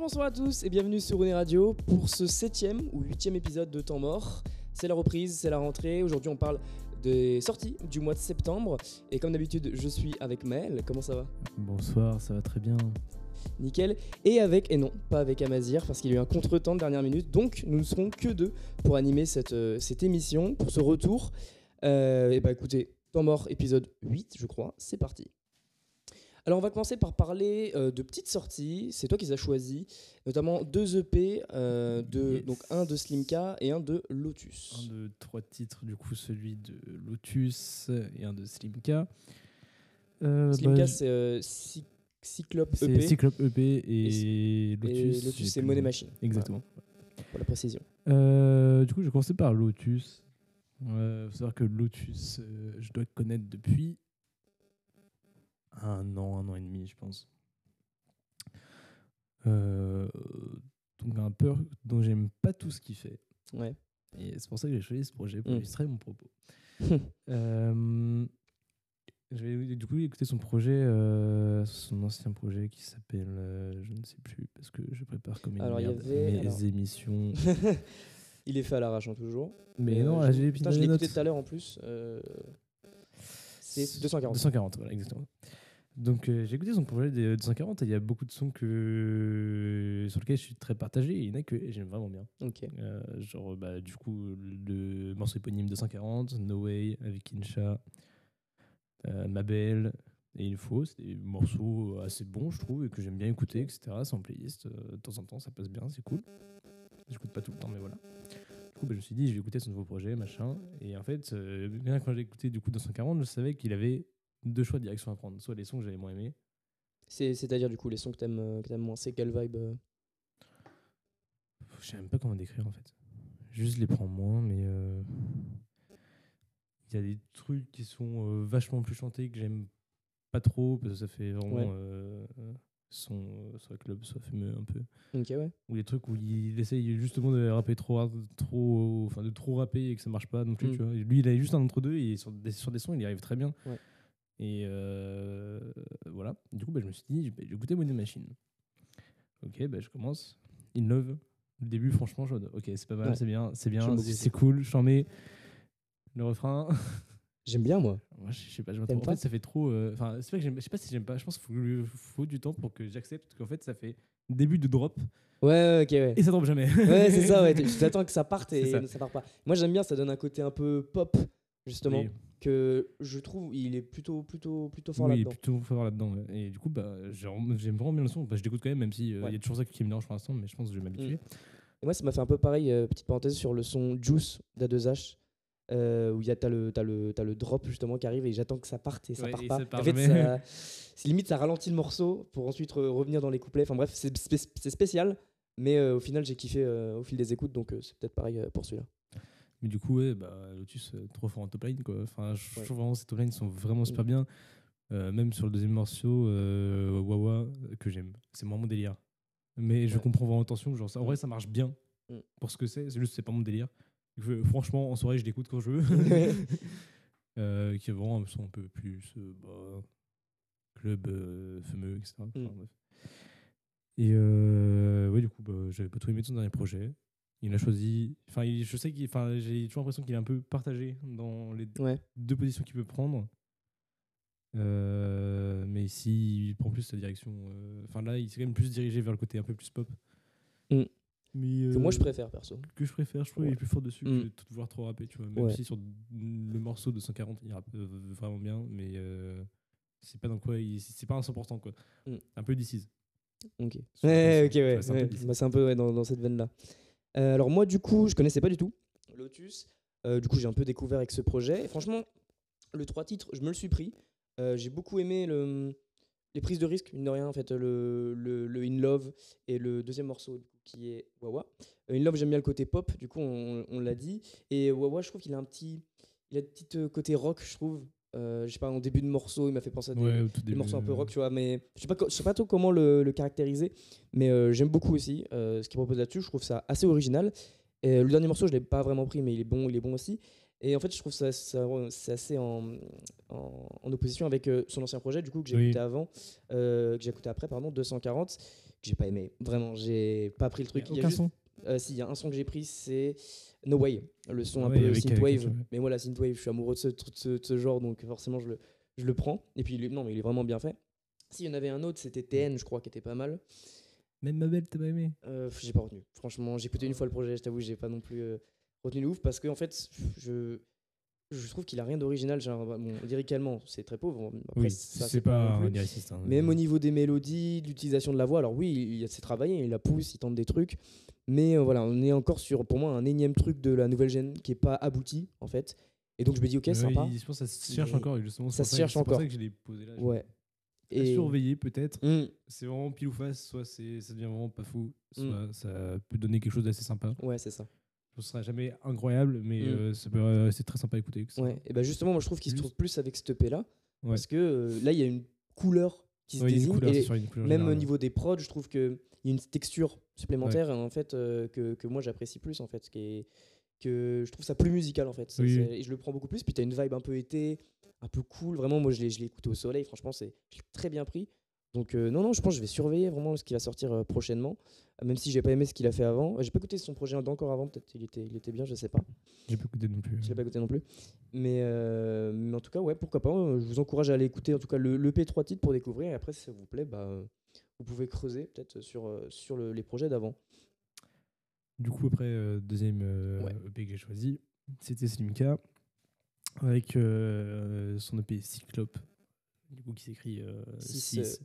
Bonjour, bonsoir à tous et bienvenue sur René Radio pour ce septième ou huitième épisode de Temps Mort. C'est la reprise, c'est la rentrée. Aujourd'hui, on parle des sorties du mois de septembre. Et comme d'habitude, je suis avec Mel. Comment ça va? Bonsoir, ça va très bien. Nickel. Et avec, et non, pas avec Amazir, parce qu'il y a eu un contretemps de dernière minute. Donc, nous ne serons que deux pour animer cette, euh, cette émission, pour ce retour. Euh, et bah écoutez, Temps Mort, épisode 8, je crois. C'est parti. Alors on va commencer par parler euh, de petites sorties. C'est toi qui les as choisies, notamment deux EP, euh, de, Yes. donc un de Slimka et un de Lotus. Un de trois titres, du coup, celui de Lotus et un de Slimka. Euh, Slimka bah, c'est Cy- Cyclope EP Cyclope EP et, et Lotus. Lotus c'est Money. Machine. Exactement. Voilà, pour la précision. Du coup, je vais commencer par Lotus. Il faut savoir que Lotus, je dois connaître depuis un an, un an et demi, je pense. Euh, donc un peu dont j'aime pas tout ce qu'il fait. Ouais. Et c'est pour ça que j'ai choisi ce projet pour Mm. illustrer mon propos. Euh, je vais du coup écouter son projet, euh, son ancien projet qui s'appelle, euh, je ne sais plus, parce que je prépare comme une Alors, merde avait- mes alors- émissions. Il est fait à l'arrache hein, toujours. Mais non, je- j'ai Putain, je l'ai écouté tout à l'heure en plus. C'est 240. 240, voilà, exactement. Donc euh, j'ai écouté son projet des 240 et il y a beaucoup de sons que, sur lesquels je suis très partagé et il y en a que j'aime vraiment bien. Euh, genre, bah, du coup, le morceau éponyme de 140, No Way avec Incha, euh, Ma Belle et Il Faut. C'est des morceaux assez bons, je trouve, et que j'aime bien écouter, etc. C'est en playlist. euh, de temps en temps, ça passe bien, c'est cool. J'écoute pas tout le temps, mais voilà. Du coup, bah, je me suis dit, je vais écouter son nouveau projet, machin. Et en fait, euh, bien quand j'ai écouté du coup 240, je savais qu'il avait deux choix de direction à prendre. Soit les sons que j'avais moins aimés, C'est- C'est-à-dire du coup les sons que t'aimes euh, que t'aimes moins. C'est quelle vibe euh Je sais même pas comment décrire en fait. Juste les prends moins, mais euh, il y a des trucs qui sont euh, vachement plus chantés que j'aime pas trop parce que ça fait vraiment Ouais. son soit club, soit fumeux un peu. Ok, ouais. Ou les trucs où il essaye justement de rapper trop, hard, trop, enfin de trop rapper et que ça marche pas non plus. Mm. Tu vois. Et Lui, il a juste un entre deux et sur des, sur des sons, il y arrive très bien. Ouais. Et euh, voilà. Du coup, bah, je me suis dit, bah, je vais goûter Money Machine. Ok, bah, je commence. In Love. Le début, franchement, je ok, c'est pas mal, c'est bien, c'est bien, c'est c'est cool, j'en mets. Le refrain, J'aime bien moi. moi, je sais pas, je en fait, ça fait trop. euh, Enfin, c'est pas que je sais pas si j'aime pas. Je pense qu'il faut, faut du temps pour que j'accepte, parce qu'en fait, ça fait début de drop Ouais, ok, ouais. et ça drop jamais. Ouais, c'est ça, ouais. Tu t'attends que ça parte et C'est ça. ça. part pas. Moi, j'aime bien, ça donne un côté un peu pop, justement, Oui. Que je trouve il est plutôt, plutôt, plutôt fort oui, là-dedans. plutôt fort là-dedans. ouais. Et du coup, bah, j'aime vraiment bien le son. Bah, je l'écoute quand même, même si euh, il Ouais. y a toujours ça qui me dérange pour l'instant, mais je pense que je vais m'habituer. Et moi, ça m'a fait un peu pareil, euh, petite parenthèse, sur le son Juice d'A2H, euh, où il y a t'as le, t'as le, t'as le drop justement qui arrive et j'attends que ça parte et ça Ouais, part et pas. ça part en fait, ça, c'est limite, ça ralentit le morceau pour ensuite re- revenir dans les couplets. Enfin bref, c'est spé- c'est spécial, mais au final, j'ai kiffé au fil des écoutes, donc c'est peut-être pareil pour celui-là. Mais du coup, ouais, bah, Lotus, euh, trop fort en top line. Quoi. Enfin, je trouve vraiment ces top lines sont vraiment super Mm. bien. Euh, même sur le deuxième morceau, euh, Wawa, que j'aime. C'est moins mon délire. Mais je comprends vraiment l'intention. Genre, ça- en Mm. vrai, ça marche bien Mm. pour ce que c'est. C'est juste, c'est pas mon délire. Je- franchement, en soirée, je l'écoute quand je veux. Euh, qui est vraiment un son un peu plus bah, club fameux, etc. Enfin, Mm. bref. Et euh, ouais, du coup, bah, j'avais pas trop aimé de son dernier projet. Il a choisi. Enfin, je sais qu'il. Enfin, j'ai toujours l'impression qu'il est un peu partagé dans les Ouais. deux positions qu'il peut prendre. Euh, mais ici, il prend plus sa direction. euh, Enfin, là, il s'est quand même plus dirigé vers le côté un peu plus pop. Mm. Mais, Que moi, euh, je préfère, perso. que je préfère, je trouve Ouais. qu'il est plus fort dessus Mm. que de vouloir trop rapper, tu vois. Même Ouais. si sur le morceau de 140, il rappe euh, vraiment bien, mais euh, c'est pas dans quoi, c'est pas un 100%, quoi. Mm. Un peu DC's. Ok. Ouais, ok, ouais. c'est un peu. Bah, un peu dans, dans cette veine-là. Euh, alors moi, du coup, je connaissais pas du tout Lotus. Euh, du coup, j'ai un peu découvert avec ce projet. Et franchement, le trois titres, je me le suis pris. Euh, j'ai beaucoup aimé le, les prises de risque, mine de rien, en fait, le, le, le In Love et le deuxième morceau qui est Wawa. In Love, j'aime bien le côté pop, du coup, on, on l'a dit. Et Wawa, je trouve qu'il a un petit, il a un petit côté rock, je trouve. Euh, je sais pas, en début de morceau, il m'a fait penser à des, Ouais, au tout des début, morceaux un peu rock, tu vois, mais je sais pas, je sais pas trop comment le, le caractériser, mais euh, j'aime beaucoup aussi euh, ce qu'il propose là-dessus. Je trouve ça assez original. Et euh, le dernier morceau, je l'ai pas vraiment pris, mais il est bon, il est bon aussi. Et en fait, je trouve ça, ça c'est assez en, en, en opposition avec son ancien projet, du coup que j'ai Oui. écouté avant, que j'ai écouté après, pardon, 240, j'ai pas aimé. Vraiment, j'ai pas pris le truc. Y a Il y a aucun juste- son. Euh, si, il y a un son que j'ai pris, c'est No Way, le son Ah un ouais, peu synthwave. Mais moi, la synthwave, je suis amoureux de ce, de ce, de ce genre, donc forcément, je le, je le prends. Et puis, non, mais il est vraiment bien fait. S'il y en avait un autre, c'était TN, je crois, qui était pas mal. Même ma belle, t'as pas aimé? Euh, j'ai pas retenu. Franchement, j'ai écouté une fois le projet, je t'avoue, j'ai pas non plus euh, retenu de ouf parce que en fait, je, je trouve qu'il a rien d'original. Genre, bah, bon, lyricalement, c'est très pauvre. Après, Oui, c'est pas un lyriciste. hein. Même au niveau des mélodies, l'utilisation de la voix, alors oui, il s'est travaillé, il la pousse, il tente des trucs, mais euh, voilà, on est encore sur, pour moi, un énième truc de la nouvelle gêne qui est pas abouti en fait. Et donc je me dis, ok, Ouais, sympa. Je pense que ça se cherche encore. et justement, ça c'est se cherche que- C'est encore. pour ça que je l'ai posé là. Ouais. À surveiller peut-être. Hmm, C'est vraiment pile ou face. Soit c'est- ça devient vraiment pas fou, soit Mm. ça peut donner quelque chose d'assez sympa. ouais, c'est ça. Ce sera jamais incroyable, mais Mm. euh, euh, c'est très sympa à écouter. Ouais. Et ben justement, moi je trouve qu'il se trouve plus avec cette EP là, Ouais. parce que euh, là il y a une couleur qui se Ouais, désigne. couleur, et même au niveau des prods, je trouve qu'il y a une texture supplémentaire en fait euh, que, que moi j'apprécie plus en fait, ce qui est que je trouve ça plus musical en fait. Oui. Et je le prends beaucoup plus. Puis t'as une vibe un peu été, un peu cool. Vraiment, moi je l'ai écouté au soleil. Franchement, c'est très bien pris. Donc euh, non non, je pense que je vais surveiller vraiment ce qui va sortir euh, prochainement. Même si j'ai pas aimé ce qu'il a fait avant, j'ai pas écouté son projet d'encore avant. Peut-être il était il était bien, je sais pas. J'ai pas écouté non plus. Je l'ai pas écouté non plus. Mais, euh, mais en tout cas, ouais, pourquoi pas. Je vous encourage à aller écouter en tout cas le, le P3 titre pour découvrir. Et après, si ça vous plaît, bah, vous pouvez creuser peut-être sur, sur le- les projets d'avant. Du coup, après, deuxième Ouais. EP que j'ai choisi, c'était Slimka, avec son EP Cyclope, du coup qui s'écrit Six, 6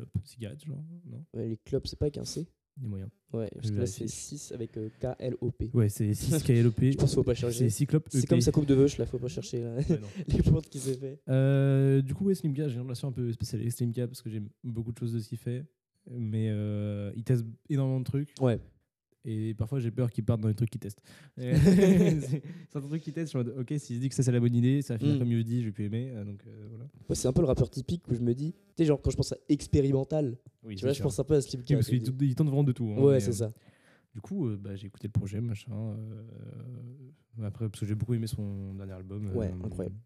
Clope, cigarette, genre, non Ouais, les clubs, c'est pas avec un C Des moyens. Ouais, parce que là, c'est 6 avec euh, K-L-O-P. Ouais, c'est 6 KLOP. Je pense qu'il faut pas c'est chercher. Cyclope C'est EP. comme sa coupe de veuche, là, faut pas chercher là. Ouais, les portes qui s'est fait. Euh, du coup, ouais, Slimka, j'ai une relation un peu spéciale avec Slimka parce que j'aime beaucoup de choses de ce qu'il fait. Mais euh, il teste énormément de trucs. Ouais. Et parfois, j'ai peur qu'il parte dans les trucs qu'il teste. Et c'est c'est un truc qu'il teste. Je suis en mode, ok, s'il se dit que ça, c'est la bonne idée, ça va finir Mm. comme dit, je vais plus aimer. euh, Donc euh, voilà. Ouais, c'est un peu le rappeur typique où je me dis, tu sais, genre quand je pense à expérimental, Oui, tu vois, je pense un peu à Slim Oui, parce qu'il il tente vraiment de tout. hein, Ouais, c'est euh, ça. Du coup, euh, bah, j'ai écouté le projet, machin. euh, après, parce que j'ai beaucoup aimé son dernier album. Ouais, euh, incroyable.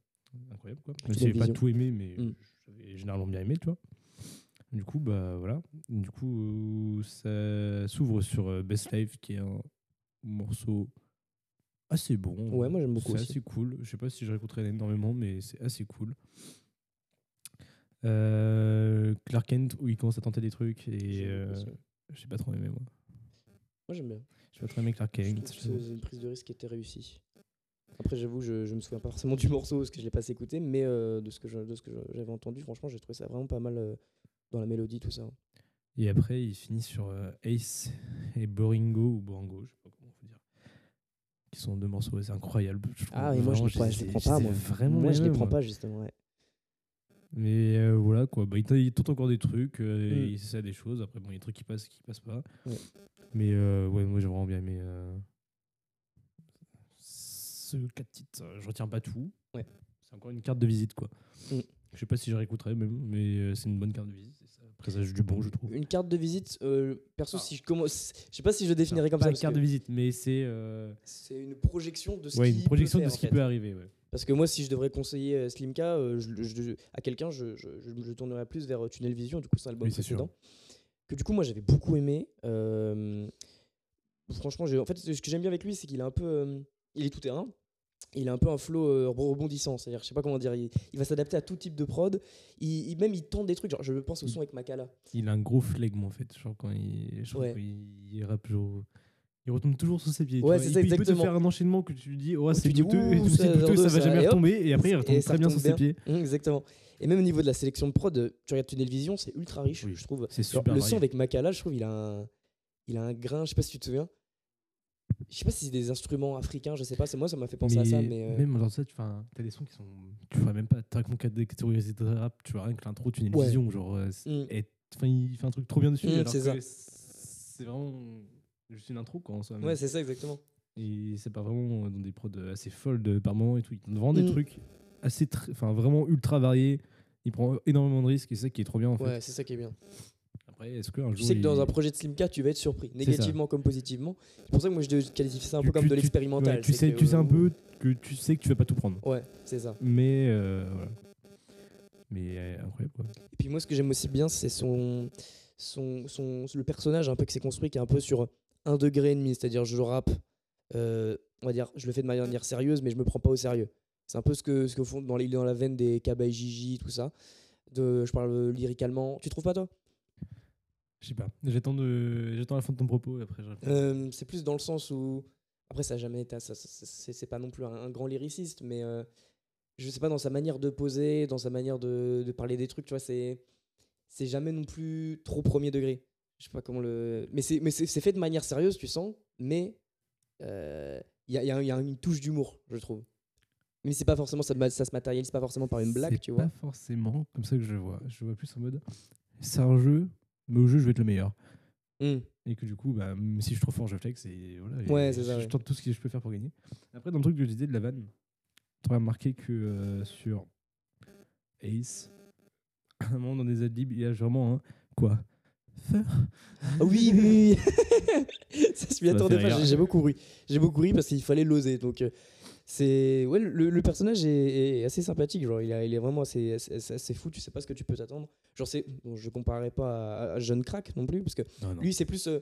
Incroyable, quoi. Même si j'ai pas Vision. tout aimé, mais Mm. j'avais généralement bien aimé, tu vois. Du coup, bah voilà. Du coup, ça s'ouvre sur euh, Best Life, qui est un morceau assez bon. Ouais, moi, j'aime beaucoup C'est assez cool. Je sais pas si je réécouterai énormément, mais c'est assez cool. Euh, Clark Kent, où il commence à tenter des trucs, et euh, j'ai pas trop aimé, moi. Moi, j'aime bien. J'ai pas trop aimé Clark Kent. c'est une prise de risque qui était réussie. Après, j'avoue, je, je me souviens pas forcément du morceau parce que je l'ai pas assez écouté, mais euh, de ce que j'avais entendu, franchement, j'ai trouvé ça vraiment pas mal euh, dans la mélodie, tout ça. Et après, il finit sur euh, Ace et Boringo, ou Borango, je sais pas comment faut dire. Qui sont deux morceaux assez incroyables. je. Ah, et moi, je les prends, je les prends pas, moi. Vraiment moi, je les prends pas, justement, ouais. Mais euh, voilà, quoi. Bah, il, tente encore des trucs, euh, Mm. il essaie des choses. Après, bon, il y a des trucs qui passent, qui passent pas. Ouais. Mais euh, ouais, moi, j'ai vraiment bien aimé. ce 4 titres. Je retiens pas tout. Ouais. C'est encore une carte de visite, quoi. Mm. Je sais pas si je réécouterai même, mais euh, c'est une bonne carte de visite. Ça présage du bon, je trouve. Une carte de visite, euh, perso, Ah. si je commence. Je sais pas si je définirais comme pas ça. une parce carte de visite, mais c'est euh, C'est une projection de ce ouais, qui une projection peut de faire, ce qui en fait. peut arriver. Ouais. Parce que moi, si je devrais conseiller euh, Slimka euh, je- je- à quelqu'un, je, je, je, je tournerais plus vers Tunnel Vision, du coup, c'est un album Oui, c'est sûr. précédent. Que du coup, moi, j'avais beaucoup aimé. Euh, franchement, j'ai- en fait, ce que j'aime bien avec lui, c'est qu'il est un peu. euh, il est tout terrain. Il a un peu un flow euh, rebondissant, c'est-à-dire, je sais pas comment dire, il, il va s'adapter à tout type de prod. Il, il- même il tente des trucs, genre je pense au son avec Makala. Il a un gros flegme en fait. Genre quand il, je Ouais. il rappe, genre, il retombe toujours sur ses pieds. Ouais, c'est ça, il peut te exactement. faire un enchaînement que tu lui dis, oh, c'est douteux, et tout, ça, douteux, ça ça, va jamais et retomber, et après il et retombe très bien sur ses pieds. Hum, exactement. Et même au niveau de la sélection de prod, tu regardes Tunnel Vision, c'est ultra riche, Oui, je trouve. C'est super le son avec Makala, je trouve, il a un, il a un grain, je sais pas si tu te souviens. Je sais pas si c'est des instruments africains, je sais pas, c'est moi, ça m'a fait penser à ça, mais. euh, Même genre ça, tu as des sons qui sont. Tu vois même pas, t'as mon catégorisé de rap, tu vois rien que l'intro, tu une Ouais. vision, genre. euh, Mm. et- il fait un truc trop bien dessus. Mm, c'est vraiment juste une intro, quoi, en soi. Ouais, c'est ça, exactement. C'est pas vraiment dans des prods assez folles de- par moment et tout. Il vraiment des Mm. trucs assez, enfin vraiment ultra variés. Il prend énormément de risques et c'est ça qui est trop bien en fait. Ouais, c'est ça qui est bien. Après, est-ce qu'un Tu jour. sais que dans un projet de Slimka, tu vas être surpris, négativement comme positivement. C'est pour ça que moi, je qualifie ça un tu- peu comme tu- de l'expérimental. ouais, tu c'est sais, que, tu sais un euh, peu que tu sais que tu vas pas tout prendre. Ouais, c'est ça. Mais euh, voilà. Mais euh, incroyable quoi. Et puis moi, ce que j'aime aussi bien, c'est son, son, son, le personnage un peu qui s'est construit, qui est un peu sur un degré et demi, c'est-à-dire je rappe, euh, on va dire, je le fais de manière sérieuse, mais je me prends pas au sérieux. C'est un peu ce que, ce que font dans, les, dans la veine des Kaba Gigi, tout ça. De, je parle lyriquement. Tu trouves pas, toi? Je sais pas. J'attends, de... J'attends la fin de ton propos et après euh, C'est plus dans le sens où. Après, ça n'a jamais été. Ça, c'est, pas non plus un, grand lyriciste, mais euh, je sais pas, dans sa manière de poser, dans sa manière de, de parler des trucs, tu vois, c'est, c'est jamais non plus trop premier degré. Je sais pas comment le. Mais c'est, mais c'est, fait de manière sérieuse, tu sens, mais il euh, y, a, y, a, une touche d'humour, je trouve. Mais c'est pas forcément ça, ça se matérialise pas forcément par une blague, tu vois. Pas forcément comme ça que je vois. Je vois plus en mode c'est un jeu, mais au jeu je vais être le meilleur. Hmm. Et que du coup, bah, si je suis trop fort, je flex et voilà. Ouais, c'est ça. Je tente tout ce que je peux faire pour gagner. Après, dans le truc que je disais de la vanne, tu aurais remarqué que euh, sur Ace, à un moment dans des adlibs, il y a vraiment un quoi? Ah oui, oui, ça se m'y attendait pas. J'ai beaucoup ri. J'ai beaucoup ri parce qu'il fallait l'oser. Donc, euh, c'est ouais, le, personnage est, assez sympathique. Genre, il, il est vraiment assez, assez, fou. Tu sais pas ce que tu peux t'attendre. Genre, c'est, bon, je comparerais pas à, Jeune Crack non plus parce que lui, c'est plus euh,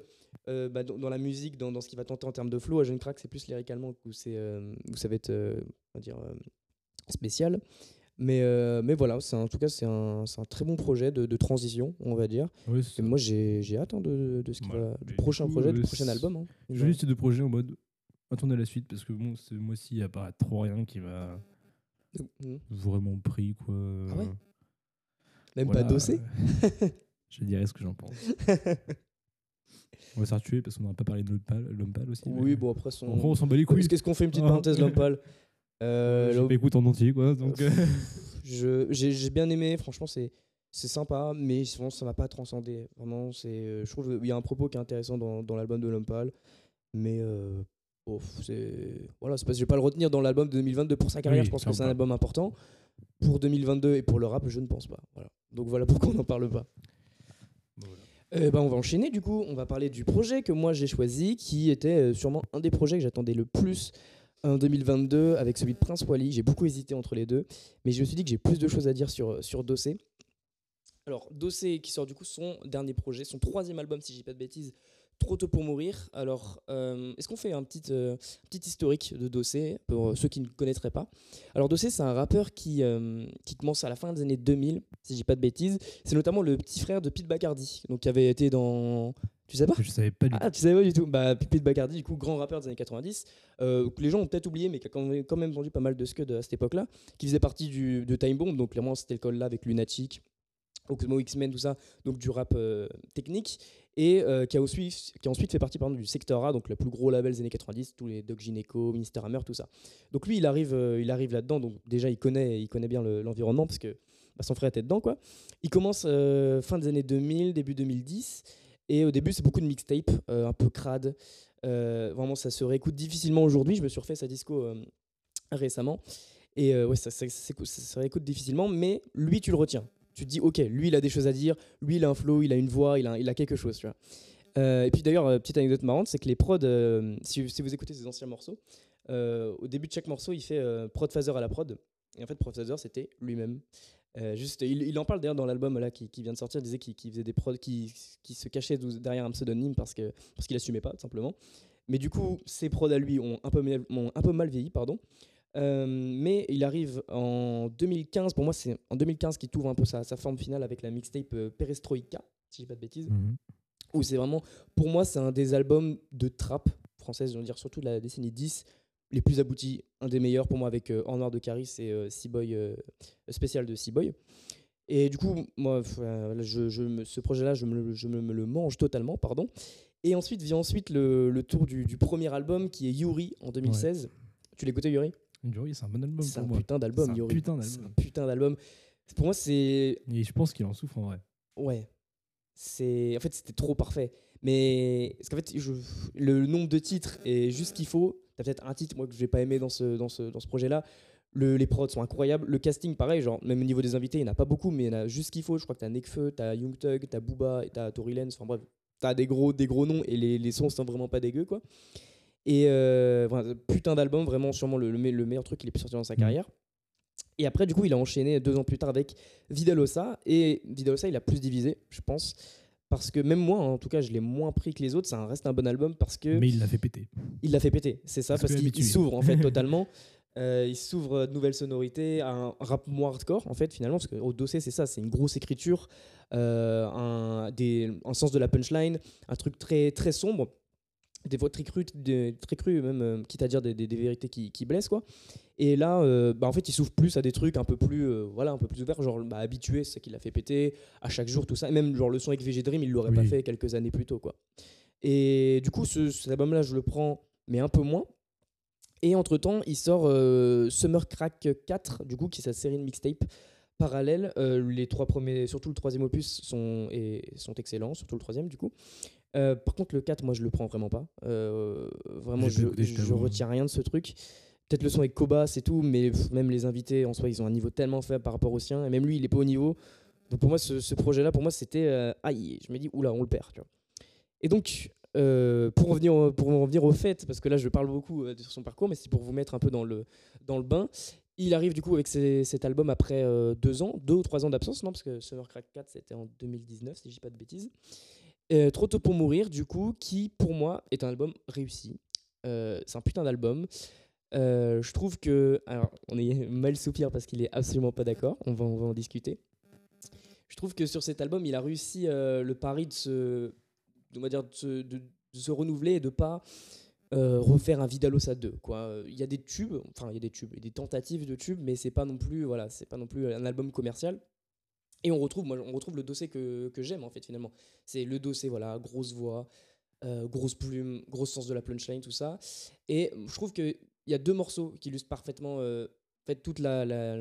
euh, bah, dans, la musique, dans, dans ce qu'il va tenter en termes de flow. À Jeune Crack, c'est plus lyricalement où c'est, où ça va être, on va dire, spécial. Mais, euh, mais voilà, en tout cas, c'est un, un, très bon projet de, de, transition, on va dire. et moi, j'ai hâte hein, de, de, ce qui va, du prochain projet, du euh, prochain album. Hein, J'ai ces deux projets en mode attendez la suite parce que bon, ce mois-ci, il n'y a pas trop rien qui va mmh. vraiment pris. Quoi. Ah ouais Même pas dossé Je dirais ce que j'en pense. on va se tuer parce qu'on n'aura pas parlé de l'homme pâle aussi. Oui, bon, après, son... on s'en bat les couilles. Qu'est-ce qu'on fait une petite parenthèse, l'homme pâle euh, je en entier, quoi. Donc, euh. j'ai bien aimé, franchement, c'est c'est sympa, mais souvent ça m'a pas transcendé. Vraiment, c'est, euh, je trouve qu'il y a un propos qui est intéressant dans, dans l'album de L'Homme mais euh, c'est voilà, c'est parce que je vais pas le retenir dans l'album de 2022 pour sa carrière. je pense que c'est un album important. Pour 2022 et pour le rap, je ne pense pas. Voilà. Donc voilà pourquoi on n'en parle pas. ben on va enchaîner du coup, on va parler du projet que moi j'ai choisi, qui était sûrement un des projets que j'attendais le plus en 2022 avec celui de Prince Wally. J'ai beaucoup hésité entre les deux, mais je me suis dit que j'ai plus de choses à dire sur, sur Dossé. Alors, Dossé qui sort du coup son dernier projet, son troisième album, si je dis pas de bêtises, Trop tôt pour mourir. Alors, euh, est-ce qu'on fait un petit, euh, petit historique de Dossé pour ceux qui ne connaîtraient pas? Alors, Dossé, c'est un rappeur qui, euh, qui commence à la fin des années 2000, si je dis pas de bêtises. C'est notamment le petit frère de Pete Bacardi, donc qui avait été dans tu sais pas? Je savais pas du ah, tu savais pas du tout. Bah, Pete Bacardi, du coup, grand rappeur des années 90, euh, que les gens ont peut-être oublié, mais qui a quand même vendu pas mal de scud à cette époque-là, qui faisait partie du, de Time Bomb, donc clairement c'était le col là avec Lunatic, Oxmo X-Men, tout ça, donc du rap euh, technique, et euh, qui, a ensuite fait partie du Sector A, donc le plus gros label des années 90, tous les Doc Gineco, Minister Hammer, tout ça. Donc lui, il arrive, il arrive là-dedans, donc déjà il connaît, il connaît bien l'environnement, parce que bah, son frère était dedans, quoi. Il commence fin des années 2000, début 2010. Et au début, c'est beaucoup de mixtape, euh, un peu crade. Euh, vraiment, ça se réécoute difficilement aujourd'hui. Je me suis refait sa disco euh, récemment. Et ouais, ça, ça, se réécoute difficilement, mais lui, tu le retiens. Tu te dis, ok, lui, il a des choses à dire, lui, il a un flow, il a une voix, il a, il a quelque chose, vois. et puis d'ailleurs, petite anecdote marrante, c'est que les prods, si, si, vous écoutez ses anciens morceaux, au début de chaque morceau, il fait prod phaser à la prod. Et en fait, prod phaser, c'était lui-même. Euh, juste, il, en parle d'ailleurs dans l'album là qui, vient de sortir. Il disait qu'il faisait des prods, qui, se cachait derrière un pseudonyme parce qu'il assumait pas tout simplement. Mais du coup, ses prods à lui ont un peu, un peu mal vieilli, pardon. Euh, mais il arrive en 2015. Pour moi, c'est en 2015 qu'il trouve un peu sa, forme finale avec la mixtape euh, Perestroika, si je dis pas de bêtises. Mhm. Où c'est vraiment, pour moi, c'est un des albums de trap française, je veux dire surtout de la décennie 10 les plus aboutis, un des meilleurs pour moi avec euh, En Noir de Caris et euh, Boy euh, spécial de Boy. Et du coup, moi, je, je, ce projet-là, je, me, je me, le mange totalement, pardon. Et ensuite vient ensuite le, le tour du, du, premier album qui est Yuri en 2016. Tu l'écoutais Yuri? Yuri, c'est un bon album. C'est un putain d'album, Yuri. C'est un putain d'album. Pour moi, c'est. Et je pense qu'il en souffre en vrai. Ouais. C'est. En fait, c'était trop parfait. Mais. Parce qu'en fait, je... le nombre de titres est juste ce qu'il faut T'as peut-être un titre moi que j'ai pas aimé dans ce, dans ce, dans ce projet-là. Le, les prods sont incroyables. Le casting, pareil, genre, même au niveau des invités, il n'y en a pas beaucoup, mais il y en a juste ce qu'il faut. Je crois que t'as Nekfeu, t'as Young Thug, t'as Booba, t'as Tory Lenz. Enfin bref, t'as des gros, des gros noms et les, les sons sont vraiment pas dégueux, quoi. Et euh, putain d'album, vraiment sûrement le, le, meilleur truc qu'il ait pu sortir dans sa mm. carrière. Et après, du coup, il a enchaîné deux ans plus tard avec Vidalosa. Et Vidalosa, il a plus divisé, je pense parce que même moi, en tout cas, je l'ai moins pris que les autres. Ça reste un bon album parce que Mais il l'a fait péter. il l'a fait péter. C'est ça, Parce qu'il s'ouvre en fait totalement. Euh, il s'ouvre de nouvelles sonorités, à un rap moins hardcore en fait finalement, parce qu'au dossier c'est ça, c'est une grosse écriture, euh, un, des, un sens de la punchline, un truc très très sombre, des voix très crues, des- très crues même, euh, quitte à dire des, des- des vérités qui, qui blessent quoi. Et là, euh, bah, en fait, il s'ouvre plus à des trucs un peu plus, euh, voilà, un peu plus ouverts, genre bah, habitué, c'est ça qui l'a fait péter à chaque jour tout ça. Et même genre le son avec VG Dream, il l'aurait pas fait quelques années plus tôt quoi. Et du coup, ce, cet album-là, je le prends, mais un peu moins. Et entre-temps, il sort euh, Summer Crack 4, du coup, qui est sa série de mixtape parallèle. Les trois premiers, surtout le troisième opus, sont, et, sont excellents, surtout le troisième, du coup. Euh, par contre, le 4, moi, je le prends vraiment pas. Euh, vraiment, je, je retiens rien de ce truc. Peut-être le son avec Koba, c'est tout, mais pff, même les invités, en soi, ils ont un niveau tellement faible par rapport au sien, et même lui, il est pas au niveau. Donc pour moi, ce, ce projet-là, pour moi, c'était... euh, aïe, je me dis, oula, on le perd, tu vois. Et donc, euh, pour, en revenir, au- pour en revenir au fait, parce que là je parle beaucoup de son parcours, mais c'est pour vous mettre un peu dans le, dans le bain. Il arrive du coup avec ses- cet album après deux ans, deux ou trois ans d'absence, non? Parce que Summer Crack 4 c'était en 2019, si je dis pas de bêtises. Euh, Trop tôt pour mourir, du coup, qui pour moi est un album réussi. Euh, c'est un putain d'album. Euh, je trouve que. Alors, on est mal soupir parce qu'il est absolument pas d'accord, on va, en discuter. Je trouve que sur cet album, il a réussi le pari de se, va dire, de se, de- de renouveler et de pas refaire un Vidalosa 2. Quoi. Euh, Il y a des tubes, enfin il y a des tubes, des tentatives de tubes, mais c'est pas non plus, voilà, c'est pas non plus un album commercial. Et on retrouve, moi, on retrouve le dossier que, que j'aime en fait finalement. C'est le dossier, voilà, grosse voix, euh, grosse plume, gros sens de la punchline, tout ça. Et je trouve qu'il y a deux morceaux qui illustrent parfaitement euh, en fait, toute la, la,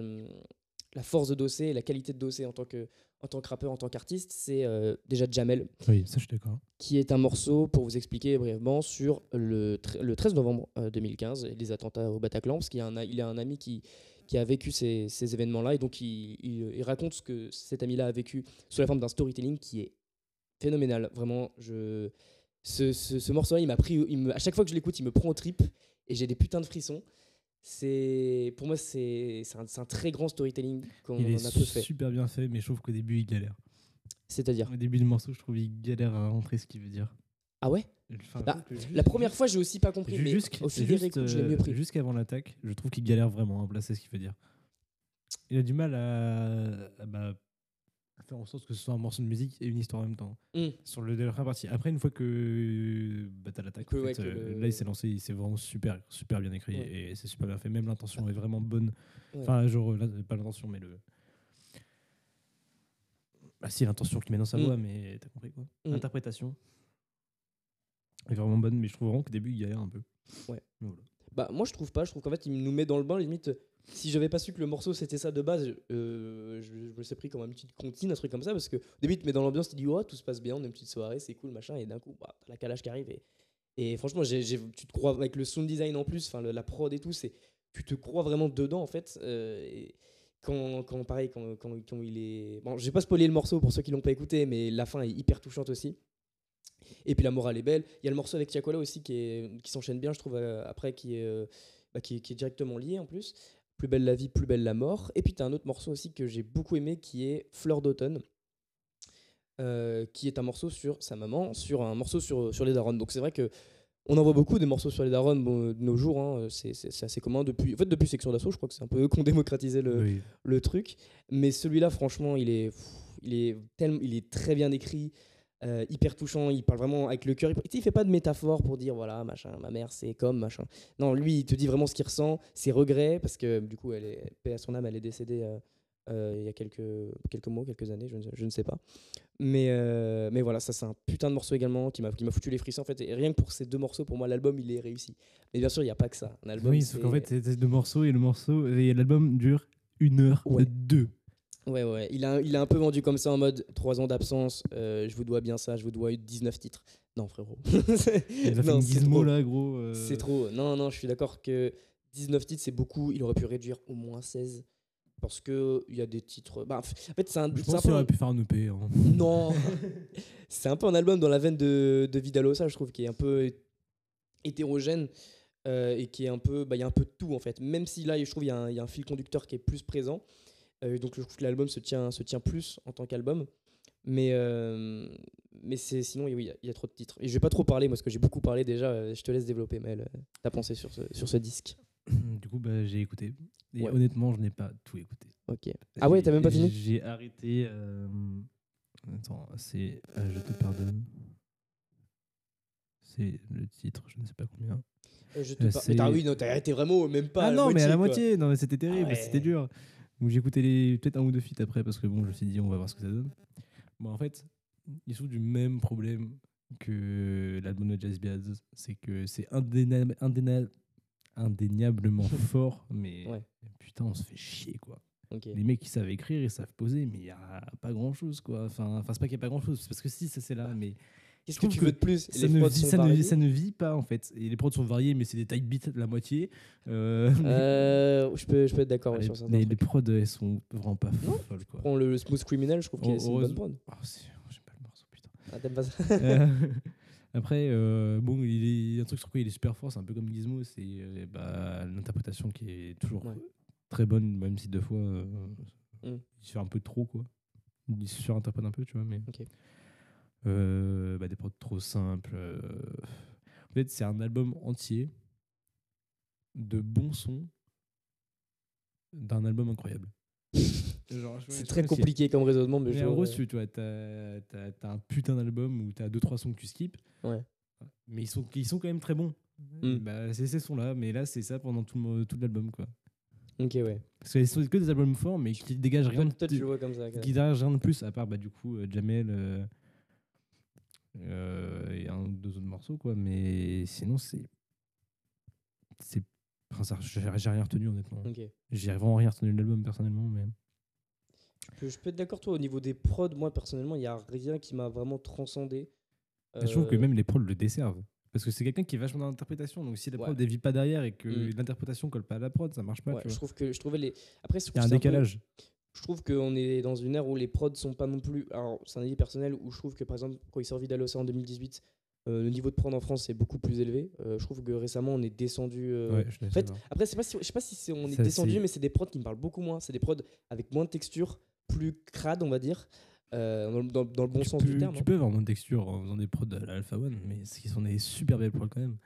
la force de dossier et la qualité de dossier en tant que, en tant que rappeur, en tant qu'artiste. C'est euh, déjà Jamel, Oui, ça je suis d'accord. qui est un morceau, pour vous expliquer brièvement, sur le, le 13 novembre euh, 2015, les attentats au Bataclan, parce qu'il y a un, il a un ami qui, qui a vécu ces, ces événements-là, et donc il, il- il raconte ce que cet ami-là a vécu sous la forme d'un storytelling qui est phénoménal. Vraiment, je, ce, ce, ce morceau-là, il m'a pris, il me- à chaque fois que je l'écoute, il me prend au trip, et j'ai des putains de frissons. C'est, pour moi, c'est un, un très grand storytelling qu'on Il est a peu fait. super bien fait, mais je trouve qu'au début il galère. C'est-à-dire, Au début du morceau, je trouve qu'il galère à rentrer ce qu'il veut dire. ah ouais? Enfin, Bah, juste- La première fois, j'ai aussi pas compris, mais jusqu'- au fil des juste, réécoutes, je l'ai euh. Jusqu'avant l'attaque, je trouve qu'il galère vraiment à placer ce qu'il veut dire. Il a du mal à, à, bah, à faire en sorte que ce soit un morceau de musique et une histoire en même temps. Mm. Sur le première partie. Après, une fois que bah, t'as l'attaque, ouais, euh, le- là il s'est lancé, il s'est vraiment super, super bien écrit Ouais. et c'est super bien fait. Même l'intention est vraiment bonne. Ouais. Enfin, genre, là, pas l'intention, mais le. Bah, si, l'intention qu'il met dans sa Mm. voix, mais t'as compris quoi Mm. Est vraiment bonne, mais je trouve vraiment qu'au début il galère un peu. Ouais. Voilà. Bah, moi, je trouve pas. Je trouve qu'en fait, il nous met dans le bain, limite. Si j'avais pas su que le morceau c'était ça de base, euh, je, je me serais pris comme une petite comptine, un truc comme ça, parce que au début, il te met dans l'ambiance, tu dis, oh, tout se passe bien, on a une petite soirée, c'est cool, machin, et d'un coup, bah, t'as la calage qui arrive. Et, et franchement, tu te crois, avec le sound design en plus, enfin, la prod et tout, c'est tu te crois vraiment dedans, en fait. euh, et quand, quand, pareil, quand, quand, quand il est. Bon, je vais pas spoiler le morceau pour ceux qui l'ont pas écouté, mais la fin est hyper touchante aussi. Et puis la morale est belle. Il y a le morceau avec Tiakola aussi qui, est, qui s'enchaîne bien, je trouve, euh, après, qui est, euh, bah, qui, est- qui est directement lié en plus. Plus belle la vie, plus belle la mort. Et puis tu as un autre morceau aussi que j'ai beaucoup aimé qui est Fleur d'automne. euh, qui est un morceau sur sa maman, sur un morceau sur, sur les darons. Donc c'est vrai que on en voit beaucoup des morceaux sur les darons bon, de nos jours. hein, c'est, assez commun depuis. En fait, depuis Section d'Assaut, je crois que c'est un peu eux qui ont démocratisé le, Oui. le truc. Mais celui-là, franchement, il est, pff, il est, tellement, il est très bien écrit, euh, hyper touchant. Il parle vraiment avec le cœur. Il, fait pas de métaphore pour dire voilà, machin, ma mère, c'est comme machin. Non, lui, il te dit vraiment ce qu'il ressent, ses regrets, parce que du coup, elle est, paix à son âme, elle est décédée euh, euh, il y a quelques, quelques mois, quelques années, je ne, je ne sais pas. Mais, mais voilà, ça, c'est un putain de morceau également qui m'a foutu les frissons en fait. Et rien que pour ces deux morceaux, pour moi, l'album, il est réussi. Mais bien sûr, il n'y a pas que ça. Un album, Oui, sauf qu'en fait, c'est c'est deux morceaux et le morceau, et l'album dure une heure Ouais. deux. Ouais, ouais, il a, il a un peu vendu comme ça en mode 3 ans d'absence, euh, je vous dois bien ça, je vous dois 19 titres. Non, frérot. Il a fait Non, une c'est gizmo trop. là, gros. euh, C'est trop. Non, non, je suis d'accord que 19 titres, c'est beaucoup. Il aurait pu réduire au moins 16. Parce qu'il y a des titres. Bah, en fait, c'est un, Je pense qu'il aurait pu faire un EP. hein. Non C'est un peu un album dans la veine de, de Vidalosa, je trouve, qui est un peu hétérogène euh, et qui est un peu. bah, Il y a un peu de tout, en fait. Même si là, je trouve, y, il y a un fil conducteur qui est plus présent. Euh, donc, je trouve que l'album se tient, se tient plus en tant qu'album. Mais, euh, mais c'est sinon, oui, il y, a- il y a trop de titres. Et je vais pas trop parler, moi, parce que j'ai beaucoup parlé déjà. euh, Je te laisse développer, Maël. Ta pensée sur ce, sur ce disque. Du coup, bah, j'ai écouté. Et Ouais. honnêtement, je n'ai pas tout écouté. Ok. Ah ouais, t'as même pas fini J'ai arrêté. euh, Attends, c'est euh, Je te pardonne. C'est le titre, je ne sais pas combien. Je te par- Mais t'as- oui, non, t'as arrêté vraiment même pas. ah non, mais à la quoi. moitié, non, mais c'était terrible, ouais. c'était dur. Donc j'ai écouté peut-être un ou deux feats après parce que bon, je me suis dit on va voir ce que ça donne. Bon, en fait, ils sont du même problème que l'album de Jazz Biaz, c'est que c'est indéniable, indéniable- indéniablement fort, mais Ouais. putain, on se fait chier quoi. Les mecs qui savent écrire, ils savent poser, mais il y a pas grand chose quoi. Enfin, enfin c'est pas qu'il y a pas grand chose, c'est parce que si ça c'est là, mais Qu'est-ce que tu que veux de plus? ça Les ne, vit, ça, ne, ça ne vit pas en fait. Et les prods sont variés, mais c'est des type beats la moitié. Euh, Euh, je, peux, je peux être d'accord ouais, sur ça. les, les prods, elles sont vraiment pas Non. folles quoi. Prends le Smooth Criminal, je trouve que Oh, c'est une bonne prod. Oh, c'est- J'aime pas le morceau, putain. Ah, t'aimes pas ça Euh, Après, bon, il est un truc sur quoi il est super fort, c'est un peu comme Gizmo, c'est bah, l'interprétation qui est toujours Ouais. très bonne, même si deux fois Mm. il se fait un peu trop quoi. Il se surinterprète un peu, tu vois, mais. Euh, bah, des prods trop simples. euh. En fait, c'est un album entier de bons sons d'un album incroyable. Genre, C'est très compliqué comme raisonnement, mais, mais je en gros, tu vois, t'as, t'as- t'as un putain d'album où t'as 2-3 sons que tu skips. Ouais. Mais ils sont, ils sont quand même très bons. Mm. Bah, c'est ces sons-là, mais là, c'est ça pendant tout, le, tout l'album. Quoi. Ok, ouais. Parce que c'est que des albums forts, mais qui dégagent rien, de, vois comme ça. qui dégagent rien de plus, à part bah, du coup euh, Jamel euh, euh, et un ou deux autres morceaux. Quoi. Mais sinon, c'est. c'est enfin, j'ai rien retenu, honnêtement. J'ai vraiment rien retenu de l'album, personnellement. Mais... Je, je peux être d'accord, toi, au niveau des prods, moi, personnellement, il n'y a rien qui m'a vraiment transcendé. Je trouve que Euh, même les prods le desservent. Parce que c'est quelqu'un qui est vachement dans l'interprétation. Donc si la Ouais. prod ne vit pas derrière et que Mm. l'interprétation colle pas à la prod, ça marche pas. ouais, tu je trouve que je trouvais les. Après, je Il y a un peu- décalage. Je trouve qu'on est dans une ère où les prods sont pas non plus. Alors, c'est un avis personnel où je trouve que par exemple, quand il sort Vidalosa en 2018, euh, le niveau de prod en France est beaucoup plus élevé. Euh, je trouve que récemment, on est descendu. euh, Ouais, En fait, après, c'est pas si- je sais pas si on est Ça, descendu, mais c'est des prods qui me parlent beaucoup moins. C'est des prods avec moins de texture, plus crade, on va dire, euh, dans, le- dans- dans le bon tu sens peux, du terme. tu hein. peux avoir moins de texture en faisant des prods à l'Alpha One, mais ce qui sont des super belles prods quand même.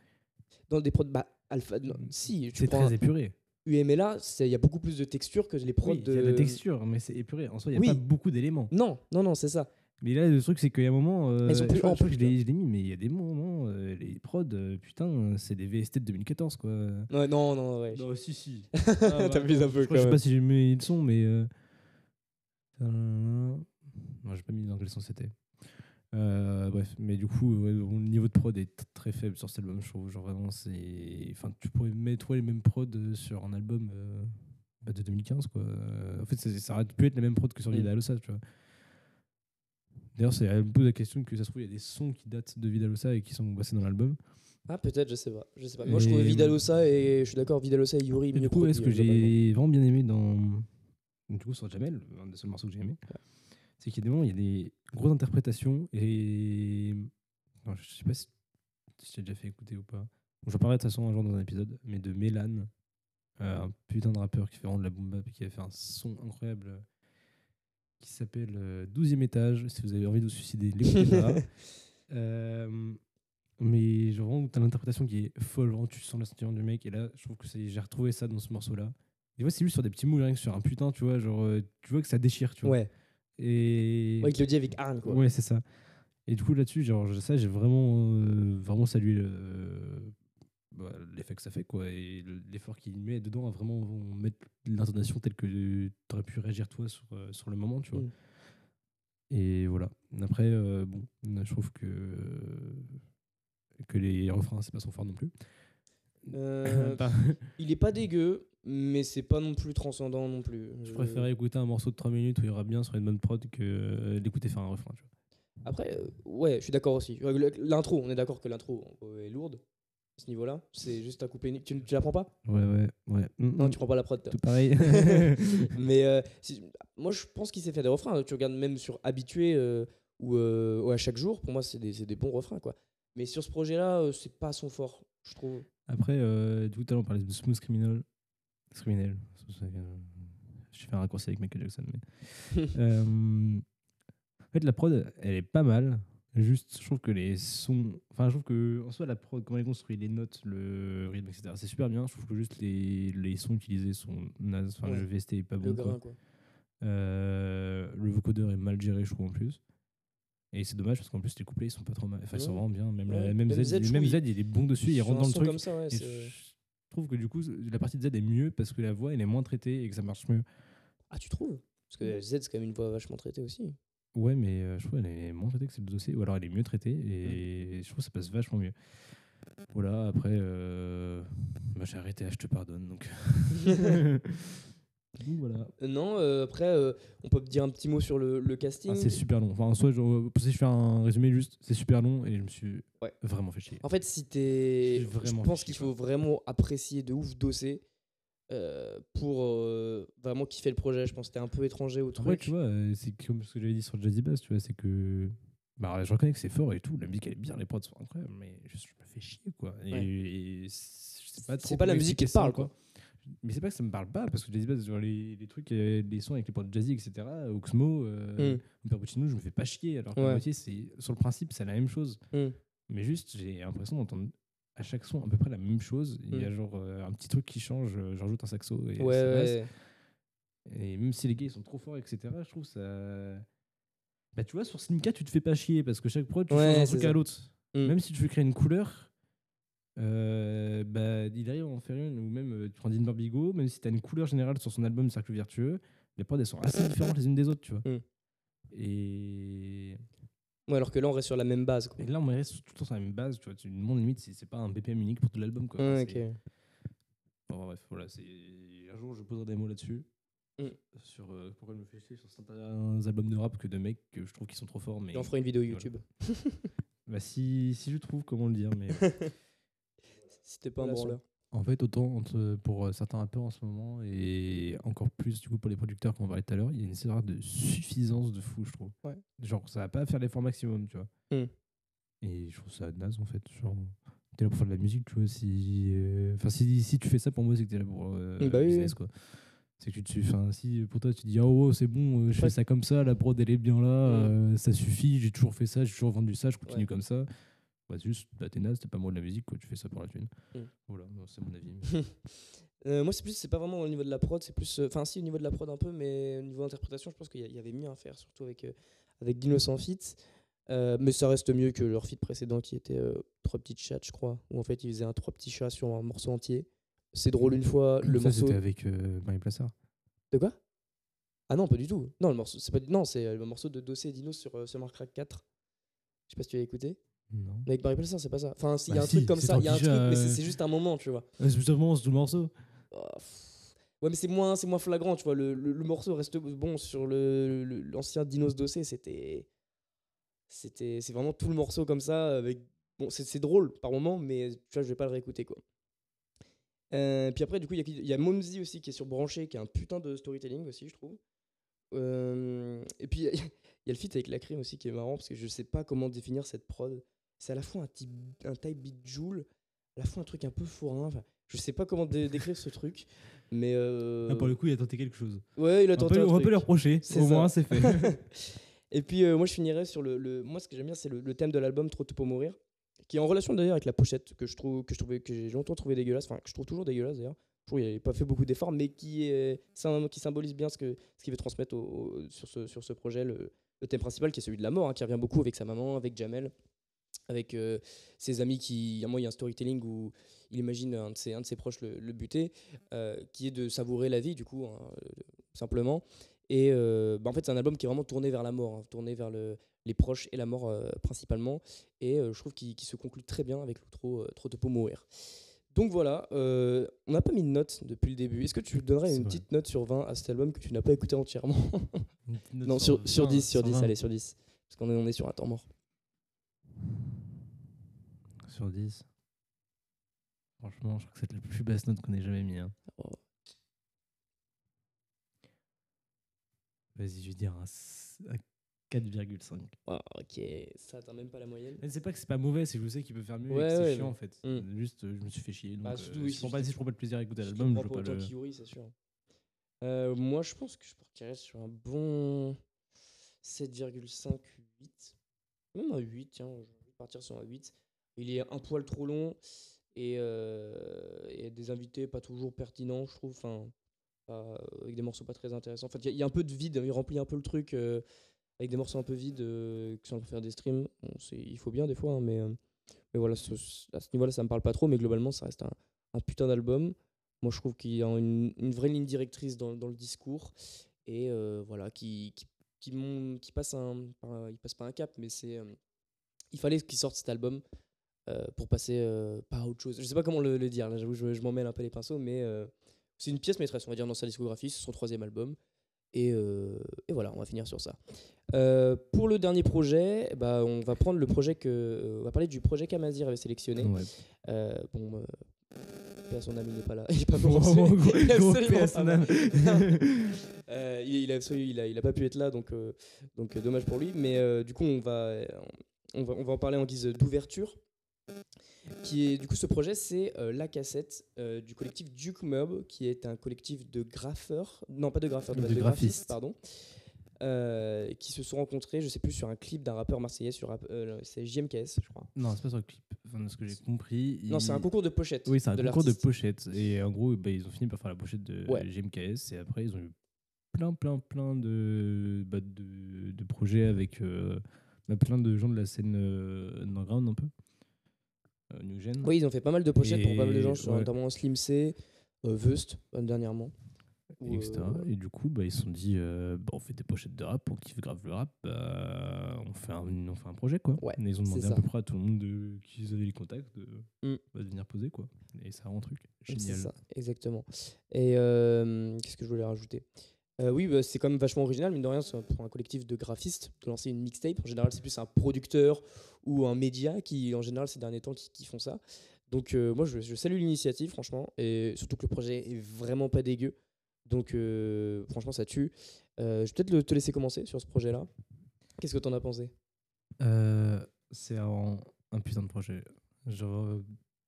Dans des prods, bah, alpha. non, si, tu C'est prends très épuré. UMLA, il y a beaucoup plus de texture que les prods Oui, il de. y a de la texture, mais c'est épuré. En soi, il n'y a Oui. pas beaucoup d'éléments. Non, non, non, c'est ça. Mais là, le truc, c'est qu'il y a un moment. euh, Elles sont plus je que amples, je l'ai mis, mais il y a des moments, euh, les prods, euh, putain, c'est des VST de 2014, quoi. Ouais, non, non, ouais. Non, si, si. T'abuses un peu Je quand je sais pas si j'ai mis le son, mais. Euh... Non, j'ai pas mis dans quel son c'était. Euh, bref, mais du coup, ouais, le niveau de prod est très faible sur cet album, je trouve. Genre vraiment, c'est. Enfin, tu pourrais mettre ouais, les mêmes prods euh, sur un album euh, bah, de 2015, quoi. Euh, En fait, ça, ça aurait pu être les mêmes prods que sur Mm. Vidalosa, tu vois. D'ailleurs, c'est me pose la question que ça se trouve, il y a des sons qui datent de Vidalosa et qui sont passés dans l'album. Ah, peut-être, je sais pas. Je sais pas. Moi, je trouvais Vidalosa et je suis d'accord, Vidalosa et Yuri Et du coup, ouais, ce que j'ai vraiment bien aimé dans. Du coup, sur Jamel, un des seuls morceaux que j'ai aimé, c'est qu'il y a des moments, il y a des grosses interprétations et. Non, je sais pas si, si je t'ai déjà fait écouter ou pas. Bon, J'en parlerai de toute façon un jour dans un épisode, mais de Mélan, euh, un putain de rappeur qui fait vraiment de la boom bap et qui a fait un son incroyable euh, qui s'appelle euh, 12e étage. Si vous avez envie de vous suicider, l'écoutez pas. Euh, mais genre vraiment, t'as l'interprétation qui est folle, vraiment, tu sens sentiment du mec. Et là, je trouve que j'ai retrouvé ça dans ce morceau-là. Des fois, c'est juste sur des petits mots, rien que sur un putain, tu vois, genre, euh, tu vois que ça déchire, tu vois. Ouais. Et. Ouais, il le dit avec Arne, quoi. Ouais, c'est ça. Et du coup, là-dessus, genre, ça, j'ai vraiment, euh, vraiment salué le- bah, l'effet que ça fait, quoi. Et le- l'effort qu'il met dedans à vraiment mettre l'intonation telle que tu aurais pu réagir, toi, sur, euh, sur le moment, tu vois. Mm. Et voilà. Après, euh, bon, je trouve que, que les refrains, c'est pas son fort non plus. Euh, il est pas dégueu, mais c'est pas non plus transcendant non plus. je préférais écouter un morceau de 3 minutes où il y aura bien sur une bonne prod que euh, d'écouter faire un refrain, tu vois. Après, euh, ouais, je suis d'accord aussi. L'intro, on est d'accord que l'intro est lourde à ce niveau-là. C'est juste à couper. Tu, tu la prends pas? Ouais, ouais, ouais. Mm, Non, mm. tu prends pas la prod. Tout pareil. mais euh, moi, je pense qu'il sait faire des refrains. Tu regardes même sur Habitué euh, ou, à chaque jour, pour moi, c'est des, des bons refrains, quoi. Mais sur ce projet-là, c'est pas son fort, je trouve. Après, euh, tout à l'heure, on parlait de Smooth Criminal. Criminal. Je fais un raccourci avec Michael Jackson. Mais... Euh, en fait, la prod, elle est pas mal. Juste, je trouve que les sons. Enfin, je trouve que, en soi, la prod, comment elle construit les notes, le rythme, etc., c'est super bien. Je trouve que juste les, les sons utilisés sont nazes. Enfin, Ouais. le VST est pas bon. quoi. grain, quoi. Euh, le vocodeur est mal géré, je trouve, en plus. Et c'est dommage parce qu'en plus, les couplets, ils sont pas trop mal. Enfin, ils sont vraiment bien. Même, la, même, Z, même Z, il est bon dessus, il rentre dans le truc. comme ça, ouais, Et c'est- je trouve que du coup, la partie de Z est mieux parce que la voix, elle est moins traitée et que ça marche mieux. Ah, tu trouves? Parce que Z, c'est quand même une voix vachement traitée aussi. Ouais, mais euh, je trouve qu'elle est moins traitée que celle de dossier, ou alors elle est mieux traitée, et je trouve que ça passe vachement mieux. Voilà, après, euh, bah, j'ai arrêté, je te pardonne. Donc, Donc, voilà. Euh, non, euh, après, euh, on peut dire un petit mot sur le, le casting. Ah, c'est super long. Enfin, en soi, je- si je fais un résumé juste, c'est super long, et je me suis Ouais. vraiment fait chier. En fait, si t'es. Je pense qu'il faut vraiment apprécier de ouf Dossé euh, pour vraiment kiffer le projet. Je pense que t'es un peu étranger au truc. tu vois, c'est comme ce que j'avais dit sur Jazzy Bass, tu vois, c'est que. Bah, je reconnais que c'est fort et tout, la musique elle est bien, les prods sont incroyables, mais juste, je me fais chier quoi. Et, Ouais. et c'est- je pas trop pas la musique qui parle, quoi. Mais c'est pas que ça me parle pas, parce que Jazzy Bass, genre les, les trucs, euh, les sons avec les prods jazzy, etc., Oxmo, euh, Mm. Perpuccino, je me fais pas chier, alors que Ouais. la moitié, c'est, sur le principe, c'est la même chose. Mm. Mais juste, j'ai l'impression d'entendre à chaque son à peu près la même chose. Il y a Mm. genre euh, un petit truc qui change, euh, j'en rajoute un saxo et Ouais, ça ouais. Et même si les gars ils sont trop forts, etc., je trouve ça. Bah, tu vois, sur Slimka, tu te fais pas chier parce que chaque prod, tu changes un truc ça. à l'autre. Mm. Même si tu veux créer une couleur, euh, bah, il arrive à en faire une. Ou même, euh, tu prends Dean Barbigo, même si tu as une couleur générale sur son album Cercle Virtueux, les prods elles sont assez différentes les unes des autres, tu vois. Mm. Et... Ouais, alors que là, on reste sur la même base. Quoi. et là, on reste tout le temps sur la même base, tu vois. Tu demandes limite si c'est pas un BPM unique pour tout l'album, quoi. Ok. Bon, bref, voilà, c'est un jour je poserai des mots là-dessus. Mm. Sur euh, pourquoi je me fais chier sur certains albums de rap que de mecs que je trouve qui sont trop forts. Mais Et on fera une vidéo voilà. YouTube. bah, si, si je trouve comment le dire, mais Si t'es pas un branleur. en fait, autant entre- pour euh, certains rappeurs en ce moment et encore plus du coup pour les producteurs qu'on parlait tout à l'heure, il y a une sorte de suffisance de fou, je trouve. Ouais. Genre, ça va pas faire l'effort maximum, tu vois. Mm. Et je trouve ça naze en fait. Genre, t'es là pour faire de la musique, tu vois. Si, euh, enfin, si, si tu fais ça pour moi, c'est que t'es là pour euh, Bah oui, business, quoi. C'est que tu te suis. Enfin, si pour toi tu dis, oh, oh, c'est bon, euh, je Ouais. fais ça comme ça, la prod elle est bien là, Mm. euh, ça suffit, j'ai toujours fait ça, j'ai toujours vendu ça, je continue Ouais. comme ça. Bah, c'est juste, bah, t'es naze, t'es pas moi de la musique, quoi. Tu fais ça pour la thune. Mm. Voilà, c'est mon avis. Euh, moi, c'est plus, c'est pas vraiment au niveau de la prod, c'est plus. euh, Enfin, si, au niveau de la prod un peu, mais au niveau interprétation, je pense qu'il y, avait mieux à faire, surtout avec, euh, avec Dino sans fit. Euh, mais ça reste mieux que leur feat précédent qui était euh, trois petites chats, je crois, où en fait ils faisaient un trois petits chats sur un morceau entier. C'est drôle une fois, le ça, morceau. c'était avec euh, Marie Plassard. De quoi? Ah non, pas du tout. Non, le morceau, c'est pas. Non, c'est le morceau de Dossé et Dino sur euh, Summer Crack 4. Je sais pas si tu as écouté. Non. Mais avec Barry Plassard, c'est pas ça. Enfin, s'il y a Bah un si, truc comme ça, il y a un truc, mais c'est euh. c'est juste un moment, tu vois. c'est justement, c'est tout le morceau. Oh. Ouais, mais c'est moins, moins flagrant, tu vois. Le, le, le morceau reste bon sur le- l'ancien Dinos Dossé, c'était, c'était, c'est vraiment tout le morceau comme ça. Avec, bon, c'est drôle par moment, mais tu vois, je vais pas le réécouter quoi. Euh, puis après, du coup, il y a il y, a Momsy aussi qui est sur Branché, qui est un putain de storytelling aussi, je trouve. Euh, et puis il y, a- il y a le feat avec la crime aussi qui est marrant parce que je sais pas comment définir cette prod. C'est à la fois un type, un type beat joule, à la fois un truc un peu forain. Enfin, je sais pas comment dé- décrire ce truc, mais euh, Ah, pour le coup, il a tenté quelque chose. ouais, il a On tenté peut, un on truc. pas le reprocher. Au ça. moins, c'est fait. Et puis euh, moi je finirais sur le, le- moi ce que j'aime bien c'est le, le thème de l'album Trop tôt pour mourir, qui est en relation d'ailleurs avec la pochette que je trouve que je trouvais que j'ai longtemps trouvé dégueulasse, enfin que je trouve toujours dégueulasse d'ailleurs. Je trouve qu'il n'avait pas fait beaucoup d'efforts, mais qui est sym- qui symbolise bien ce que ce qu'il veut transmettre au- au- sur ce sur ce projet, le, le thème principal qui est celui de la mort, hein, qui revient beaucoup avec sa maman, avec Jamel, avec euh, ses amis qui, à un moment il y a un storytelling où il imagine un de ses, un de ses proches le, le buter, euh, qui est de savourer la vie du coup, hein, euh, simplement. Et euh, bah, en fait, c'est un album qui est vraiment tourné vers la mort, hein, tourné vers le, les proches et la mort principalement. Et je trouve qu'il se conclut très bien avec l'outro Trop de peau mourir. Donc voilà, on n'a pas mis de note depuis le début. Est-ce que tu donnerais une vrai. petite note sur 20 à cet album que tu n'as pas écouté entièrement? Non, sur, sur 20, 10, sur 10, 20. allez, sur 10. Parce qu'on est, on est sur un temps mort. Sur 10. Franchement, je crois que c'est la plus basse note qu'on ait jamais mis. hein. Oh. Vas-y, je vais dire un, s- un 4,5. Ah, ok, ça atteint même pas la moyenne. Mais C'est pas que c'est pas mauvais, c'est que je sais qu'il peut faire mieux et que c'est ouais, chiant en fait. Mm. Juste, euh, je me suis fait chier. Donc, euh, surtout, oui, si, je si prends je pas, te- si je prends pas de plaisir à écouter l'album, je veux pour pas le. Kiuri, c'est sûr. Euh, moi, je pense que je partirais sur un bon 7,5, 8. Même un 8, tiens, je partir sur un 8. Il est un poil trop long et, euh, et des invités pas toujours pertinents, je trouve. Enfin, avec des morceaux pas très intéressants. En fait, il y a- un peu de vide, il remplit un peu le truc euh, avec des morceaux un peu vides euh, qui sont pour faire des streams. Bon, il faut bien des fois, hein, mais, euh, mais voilà, à ce niveau-là, ça me parle pas trop, mais globalement, ça reste un, putain d'album. Moi, je trouve qu'il y a une, vraie ligne directrice dans, le discours et euh, voilà, qui, qui, qui, qui passe un, il passe pas un cap, mais c'est, il fallait qu'il sorte cet album euh, pour passer euh, pas à autre chose. Je sais pas comment le, le dire, là, j'avoue, je, je m'en mêle un peu les pinceaux, mais euh, c'est une pièce maîtresse, on va dire, dans sa discographie, c'est son troisième album. Et, et voilà, on va finir sur ça. Pour le dernier projet, bah, on va prendre le projet que. on va parler du projet qu'Amazir avait sélectionné. Ouais. Bon, paix à son âme, il n'est pas là. Il n'est pas Il il, a, il, a, il a pas pu être là, donc, donc dommage pour lui. Mais du coup, on va, on, va, on va en parler en guise d'ouverture. Qui est, du coup, ce projet, c'est euh, la cassette euh, du collectif Duke Mob, qui est un collectif de graffeurs, non pas de graffeurs, de, De de graphistes. pardon, euh, qui se sont rencontrés, je sais plus, sur un clip d'un rappeur marseillais, sur rap- c'est JMKS, je crois. Non, c'est pas sur le clip. Enfin, ce que j'ai compris. Non, c'est un concours de pochettes. Oui, c'est un de concours de pochettes. Et en gros, bah, ils ont fini par faire la pochette de Ouais. GMKS. Et après, ils ont eu plein, plein, plein de, bah, de, de projets avec bah, plein de gens de la scène euh, underground un peu. Euh, New Gen. Oui, ils ont fait pas mal de pochettes pour pas mal de gens, Et- ouais. notamment Slim C, euh, Vust, dernièrement. Ou, etc. Et du coup, bah, ils se sont dit, bah, on fait des pochettes de rap, on kiffe grave le rap, bah, on, fait un, on fait un projet quoi. Ouais, et ils ont demandé à peu près à tout le monde de, qui avaient les contacts de, Mm. de venir poser quoi. Et ça rend un truc C'est génial. ça, exactement. Et qu'est-ce que je voulais rajouter? Euh, Oui, bah, c'est quand même vachement original, mine de rien, pour un collectif de graphistes de lancer une mixtape. En général, c'est plus un producteur ou un média qui, en général, ces derniers temps, qui, font ça. Donc, euh, moi, je, salue l'initiative, franchement, et surtout que le projet est vraiment pas dégueu. Donc, euh, franchement, ça tue. Je vais peut-être te laisser commencer sur ce projet-là. Qu'est-ce que t'en as pensé? C'est un, putain de projet.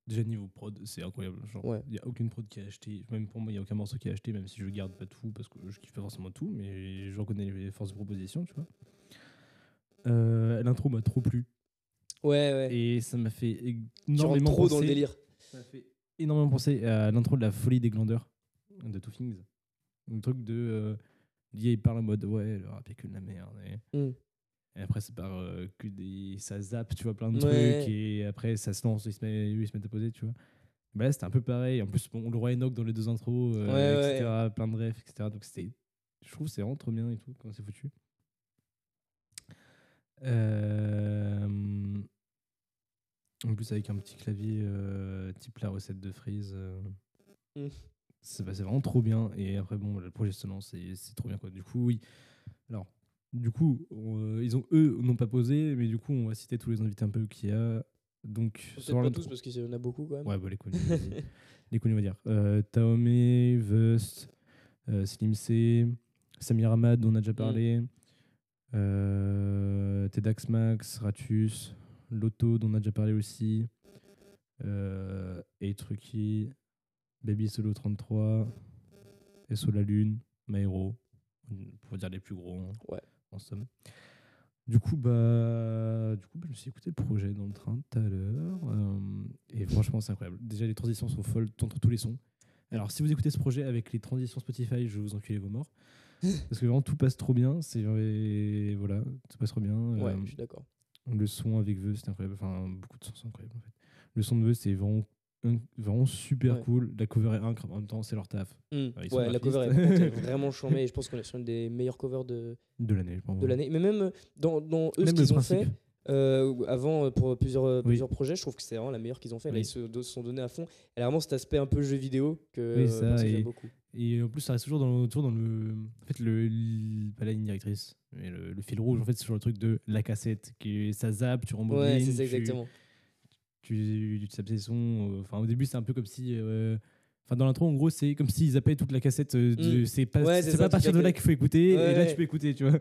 Déjà niveau prod, c'est incroyable. Genre, il Ouais. n'y a aucune prod qui a acheté. Même pour moi, il n'y a aucun morceau qui a acheté, même si je garde pas tout, parce que je kiffe pas forcément tout, mais je reconnais les forces de proposition, tu vois. Euh, L'intro m'a trop plu. Ouais, ouais. Et ça m'a fait énormément trop dans le penser- délire. Ça m'a fait énormément penser à l'intro de la folie des glandeurs de Two Things. Un truc de. Euh, il parle en mode ouais, le rap est que de la merde. Et, Mm. Et après, c'est par euh, que des. Ça zappe, tu vois, plein de Ouais. trucs. Et après, ça se lance, ils se mettent, ils se mettent à poser, tu vois. Bah là, c'était un peu pareil. En plus, bon, le roi Enoch dans les deux intros, euh, Ouais, etc. Plein de refs, etc. Donc, c'était. Je trouve c'est vraiment trop bien et tout, comment c'est foutu. Euh, en plus, avec un petit clavier type la recette de Freeze. euh, Mm. c'est bah, c'est vraiment trop bien. Et après, bon, le projet se lance et c'est trop bien. Quoi. Du coup, oui. Alors, du coup, on- euh, ils ont, eux, n'ont pas posé, mais du coup, on va citer tous les invités un peu qu'il y a. Donc, Peut-être sur pas tous, parce qu'il y en a beaucoup quand même. Ouais, bah, les connus, les connus, on va dire. Euh, Taomé, Vust, euh, Slim C, Samir Ahmad, dont on a déjà parlé. Euh, Tedax Max, Ratus, Lotto, dont on a déjà parlé aussi. Euh, et Trucky, Baby Solo 33, SO La Lune, Maero, pour dire les plus gros, hein, Ouais. En somme. Du coup, bah, du coup bah, je me suis écouté le projet dans le train tout à l'heure. euh, et franchement, c'est incroyable. Déjà, les transitions sont folles entre tous les sons. Alors, si vous écoutez ce projet avec les transitions Spotify, je vais vous enculer vos morts. Parce que vraiment, tout passe trop bien. C'est voilà, tout passe trop bien. Ouais, Euh, je suis d'accord. le son avec Veu, c'est incroyable. Enfin, beaucoup de sons sont incroyables en fait. Le son de Veu, c'est vraiment, vraiment super Ouais. cool. La cover est incroyable. En même temps, c'est leur taf Mm. sont Ouais, la cover est vraiment chambée et je pense qu'on est sur une des meilleures covers de, de l'année. de l'année. Mais même euh, dans, dans eux, ce Même qu'ils ont fait euh, avant euh, pour plusieurs, euh, Oui. plusieurs projets, je trouve que c'est vraiment la meilleure qu'ils ont fait. Là, ils se sont donnés à fond. Elle a vraiment cet aspect un peu jeu vidéo que Oui, euh, ça, et- j'aime beaucoup. Et en plus, ça reste toujours dans, le- toujours dans le. En fait, le, pas la ligne directrice, mais le, le fil rouge, en fait, c'est sur le truc de la cassette. Qui, ça zappe, tu rembobines. Ouais, c'est tu- exactement. Tu, tu, tapes ses sons. euh, Enfin, au début, c'est un peu comme si. euh, Enfin, dans l'intro, en gros, c'est comme s'ils zappaient toute la cassette. euh, de- Mm. C'est pas, Ouais, c'est pas à partir de là qu'il faut écouter. Ouais, et là, ouais. tu peux écouter, tu vois.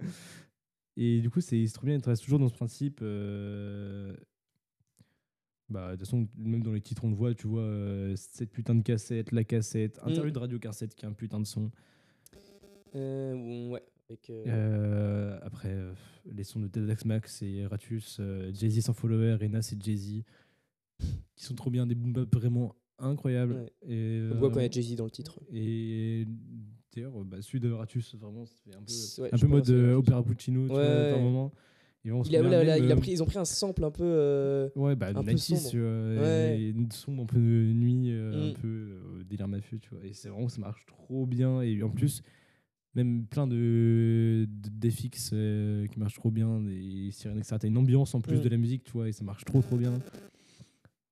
Et du coup, c'est trop bien. Il reste toujours dans ce principe. euh, Bah, de toute façon, même dans les titres, on le voit, tu vois, euh, cette putain de cassette, la cassette, Mm. interlude de radio cassette qui est un putain de son. Euh, ouais. Avec, après, les sons de Dedax Max et Ratus, Jay-Z sans follower, Renas et Jay-Z, qui sont trop bien, des boom bap vraiment incroyables. Ouais. Et, on voit quand il y a euh, Jay-Z dans le titre. Et d'ailleurs, bah, celui de Ratus, vraiment, un peu, C'est- ouais, un peu mode euh. Opéra Puccino, tu Ouais, vois, par moment. Et Il a, celui-là, là, là, même, il a euh, pris, ils ont pris un sample un peu. euh, Ouais, bah, un peu 90, sombre. tu vois, Ouais. et une sombre un peu de nuit, euh, Mm. un peu euh, délire mafieux, tu vois. Et c'est vraiment, ça marche trop bien. Et en plus, même plein de, de euh, qui marchent trop bien, sirènes, etc. T'as une ambiance en plus Mm. de la musique, tu vois, et ça marche trop, trop bien.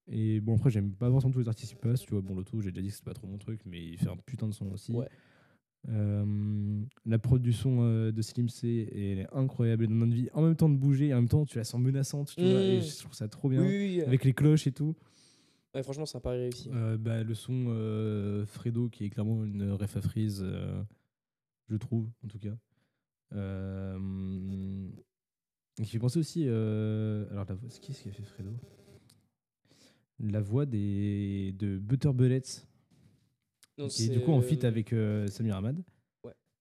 Et bon, après, j'aime pas forcément tous les artistes qui passent, tu vois. Bon, l'auto, j'ai déjà dit que c'est pas trop mon truc, mais il fait un putain de son aussi. Ouais. Euh, la prod du son euh, de Slim C, elle est incroyable. Elle donne envie en même temps de bouger, et en même temps, tu la sens menaçante, tu vois. Et Mm. je trouve ça trop bien. oui. Avec les cloches et tout. Ouais, franchement, un pari réussi. Euh, bah, le son Fredo, qui est clairement une ref à Freeze, je trouve, en tout cas. Euh, qui fait penser aussi. alors, la voix, qui est-ce qui a fait Fredo? La voix des, de Butter Bullets, Non, qui est du coup en feat euh, avec euh, Samir Ahmad.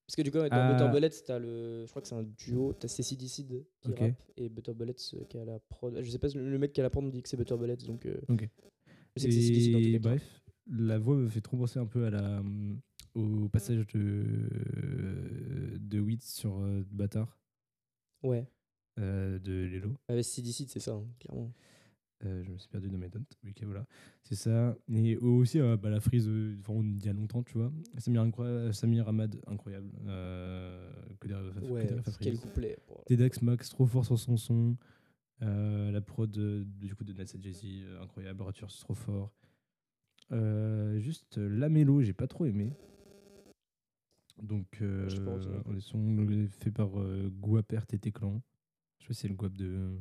Parce que du coup, dans Ah. Butter Bullets, le. Je crois que c'est un duo. T'as CCD Seed qui Ok. rappe et Butter Bullets euh, qui a la prod. Je sais pas, le mec qui a la prod me dit que c'est Butter Bullets donc. euh, Ok. Je sais Et bref, la voix me fait trop penser un peu à la, hum, au passage de, de Witt sur euh, Bâtard Ouais. euh, de Lelo. Avec CCD Seed, c'est ça, hein, clairement. Euh, je me suis perdu dans mes notes. Ok, voilà. C'est ça. Et aussi, euh, bah, la frise euh, d'il y a longtemps, tu vois. Samir, incroyable, Samir Ahmad, incroyable. Euh, que quel couplet. Tedax Max, trop fort sur son son. Euh, la prod euh, du coup de et Jay-Z, euh, incroyable. Rature, c'est trop fort. Euh, juste euh, la mélo, j'ai pas trop aimé. Donc, euh, on est son fait par euh, Guaper TT Clan. Je sais pas si c'est le Guap de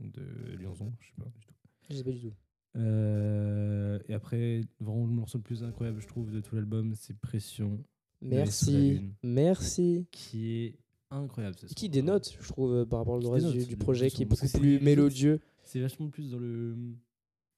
de Lyonzon, je sais pas du tout. Je sais pas du tout. Euh, et après, vraiment le morceau le plus incroyable, je trouve, de tout l'album, c'est Pression, Merci. Merci. qui est incroyable. ce Qui dénote, je trouve, euh, par rapport au reste du, du le- projet, le qui est beaucoup plus mélodieux. C'est vachement plus dans le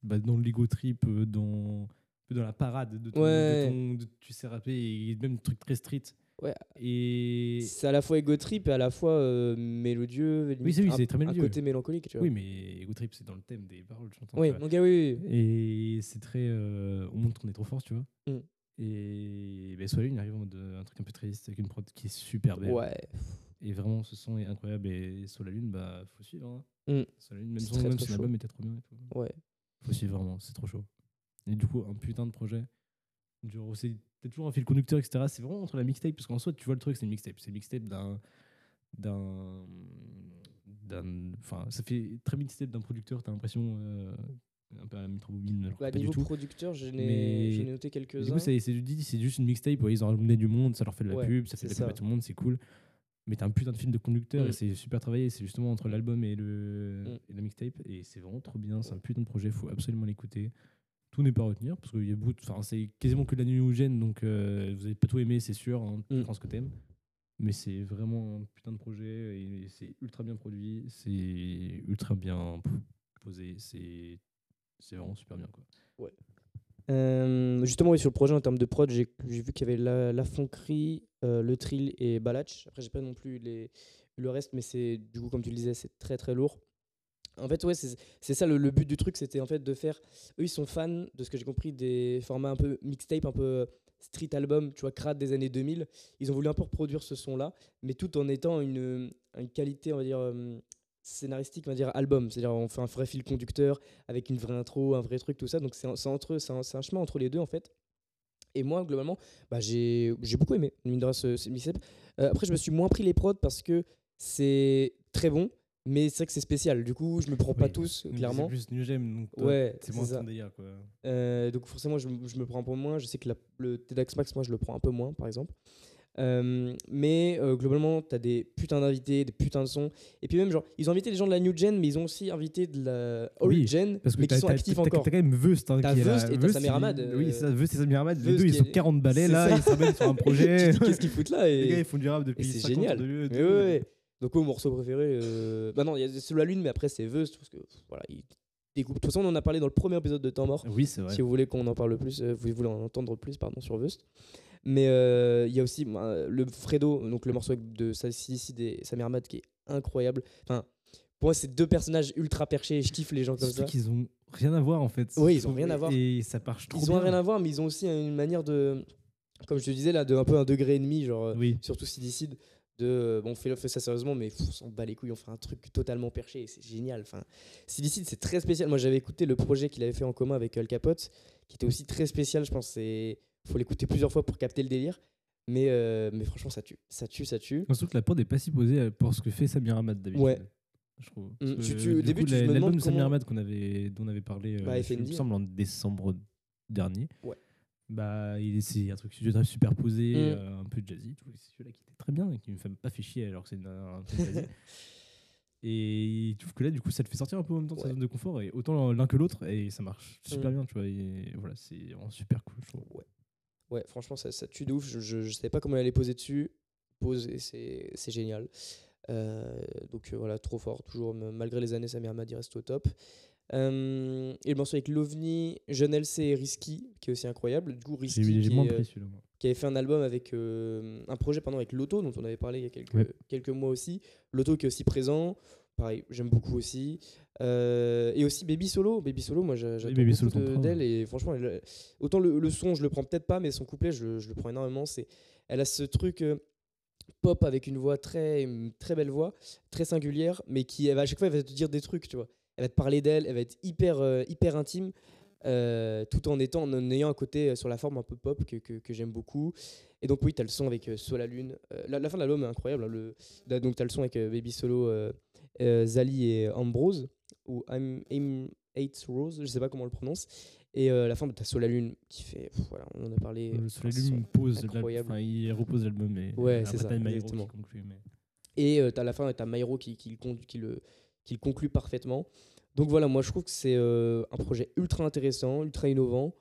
bah, dans l'ego trip, euh, dans dans la parade de ton, de Ouais. ton- de- tu sais rapper et même des trucs très street. Ouais. Et C'est à la fois ego trip et à la fois euh, mélodieux. Oui, c'est- oui, un- c'est très mélodieux. Un côté mélancolique, tu vois. oui, mais ego trip c'est dans le thème des paroles, j'entends. Oui, tu vois. donc oui, oui. Et c'est très euh, on montre qu'on est trop fort, tu vois. Mm. Et ben Soleil, il arrive en mode euh, un truc un peu triste avec une prod qui est super belle. Ouais. Et vraiment, ce son est incroyable. Et sur la lune, bah, faut suivre. Hein. Mm. Sur la lune, même son, très, même très son album était trop bien. Et tout. Ouais. Faut suivre vraiment, c'est trop chaud. Et du coup, un putain de projet. Genre, c'est t'as toujours un fil conducteur, etc. C'est vraiment entre la mixtape, parce qu'en soi, tu vois le truc, c'est une mixtape. C'est une mixtape d'un. d'un. d'un. Enfin, ça fait très mixtape d'un producteur, t'as l'impression. euh, un peu à la que Bah, pas du niveau tout. producteur, j'en ai noté quelques-uns. coup, c'est juste une mixtape. Ouais, ils ont ramené du monde, ça leur fait de la Ouais, pub, ça fait de la pub à tout le monde, c'est cool. Mais t'as un putain de film de conducteur Mm. et c'est super travaillé. C'est justement entre l'album et, le, Mm. et la mixtape. Et c'est vraiment trop bien. C'est un putain de projet. faut absolument l'écouter. Tout n'est pas à retenir parce qu'il y a beaucoup. Enfin, c'est quasiment que de la gen. Donc, euh, vous n'avez pas tout aimé, c'est sûr. Hein, Mm. Je pense que t'aimes. Mais c'est vraiment un putain de projet. Et c'est ultra bien produit. C'est ultra bien posé. C'est c'est vraiment super bien. Quoi. Euh, justement, oui, sur le projet en termes de prod, j'ai j'ai vu qu'il y avait la, la Fonquerie, euh, le Trill et Balach. Après, j'ai pas non plus les, le reste, mais c'est du coup, comme tu le disais, c'est très très lourd. En fait, ouais, c'est ça le, but du truc, c'était en fait de faire. Eux, ils sont fans de ce que j'ai compris des formats un peu mixtape, un peu euh, street album, tu vois, crade des années 2000. Ils ont voulu un peu reproduire ce son-là, mais tout en étant une, qualité, on va dire, euh, scénaristique, on va dire album. C'est-à-dire, on fait un vrai fil conducteur avec une vraie intro, un vrai truc, tout ça. Donc, c'est c'est un, chemin entre les deux, en fait. Et moi, globalement, bah, j'ai beaucoup aimé, mine de ce, ce. Euh, après, je me suis moins pris les prods parce que c'est très bon, mais c'est vrai que c'est spécial. Du coup, je me prends pas Oui. tous, Mais clairement. C'est plus New Gem. Donc, toi, Ouais, c'est moins ton délire. Quoi. Euh, donc forcément, je, je me prends un peu moins. Je sais que la- le TEDx Max, moi, je le prends un peu moins, par exemple. Euh, mais euh, globalement, tu as des putains d'invités, des putains de sons. Et puis même, genre, ils ont invité des gens de la new gen, mais ils ont aussi invité de la old Oui, gen, Parce que mais t'as, qui sont t'as- actifs t'as- encore. t'as quand même Veust. Hein, T'as qui est là. Veust et t'as Samir Hamad, Oui, euh, ça, Veust et Samir Hamad. Les deux, ils sont est- 40 balais là. ça. Ils se sur un projet. Qu'est-ce qu'ils foutent là Les gars, et... ils font du rap depuis et c'est 50 génial. de lieu. Donc, mon morceau préféré. euh, Bah non, il y a Sous la Lune, mais après, c'est Veust. Parce que pff, voilà, il découpe. De toute façon, on en a parlé dans le premier épisode de Temps Mort. Oui, c'est vrai. Si vous voulez qu'on en parle plus, euh, vous voulez en entendre plus, pardon, sur Vust. Mais euh, il y a aussi bah, le Fredo, donc le morceau de Silicide et Samir Ahmad qui est incroyable. Enfin, pour moi, c'est deux personnages ultra perchés et je kiffe les gens comme ça. Qu'ils ont rien à voir en fait. Oui, ils ont rien à voir. Et ça marche trop Ils bien. ont rien à voir, mais ils ont aussi une manière de, comme je te disais là, de un peu un degré et demi, genre euh, Oui. surtout Sidicide, de euh, bon, on fait, on fait ça sérieusement, mais pff, on s'en bat les couilles, on fait un truc totalement perché, et c'est génial. Enfin, Sidicide, c'est très spécial. Moi, j'avais écouté le projet qu'il avait fait en commun avec Al Capote, qui était aussi très spécial. Je pense c'est faut l'écouter plusieurs fois pour capter le délire. Mais, euh, mais franchement, ça tue, ça tue, ça tue. Surtout que la prod n'est pas si posée pour ce que fait Samir Ahmad d'habitude. Ouais. Je trouve. Mm. Tu- tu- au début, coup, tu te la- me l'album de Samir Ahmad qu'on avait, dont on avait parlé, euh, Bah, il me semble en décembre dernier. Ouais. Bah, il est- c'est un truc super superposé, Mm. euh, un peu jazzy. tout. C'est celui-là qui était très bien et qui me fait pas fait chier alors que c'est un truc jazzy. Et je trouve que là, du coup, ça te fait sortir un peu en même temps de sa Ouais. zone de confort, et autant l'un que l'autre, et ça marche super Mm. bien, tu vois. Et voilà, c'est vraiment super cool, je trouve. Ouais, franchement, ça, ça tue de ouf. Je, je, je savais pas comment allait poser dessus. Pose et c'est génial. Euh, donc euh, voilà, trop fort. Toujours, malgré les années, Samir Ahmad, il reste au top. Euh, et le morceau avec Lovni, Jeune LC et Risky, qui est aussi incroyable. Du coup, Risky, qui, euh, qui avait fait un album avec euh, un projet pardon, avec Loto, dont on avait parlé il y a quelques, Ouais. quelques mois aussi. Loto qui est aussi présent. Pareil, j'aime beaucoup aussi. Euh, et aussi Baby Solo. Baby Solo, moi j'a- j'attends Baby beaucoup de- d'elle. Et franchement, elle- autant le, le son, je le prends peut-être pas, mais son couplet, je, le- je le prends énormément. C'est, elle a ce truc pop avec une voix très, une très belle voix, très singulière, mais qui, à chaque fois, elle va te dire des trucs, tu vois. Elle va te parler d'elle, elle va être hyper, euh, hyper intime. euh, tout en étant en ayant un côté euh, sur la forme un peu pop que, que, que j'aime beaucoup et donc oui tu as le son avec Sur la lune la, la fin de l'album est incroyable hein, le, donc tu as le son avec Baby Solo Zali et Ambrose ou I'm, I'm Eight Rose je sais pas comment on le prononce et euh, la fin tu as la lune qui fait pff, voilà on en a parlé Euh, ce lune, pose enfin, il repose l'album. mais Ouais, c'est ça, exactement. conclut, mais- Et euh, t'as à la fin, t'as Mairo qui, qui, qui, le, qui le conclut parfaitement. Donc voilà, moi je trouve que c'est euh, un projet ultra intéressant, ultra innovant.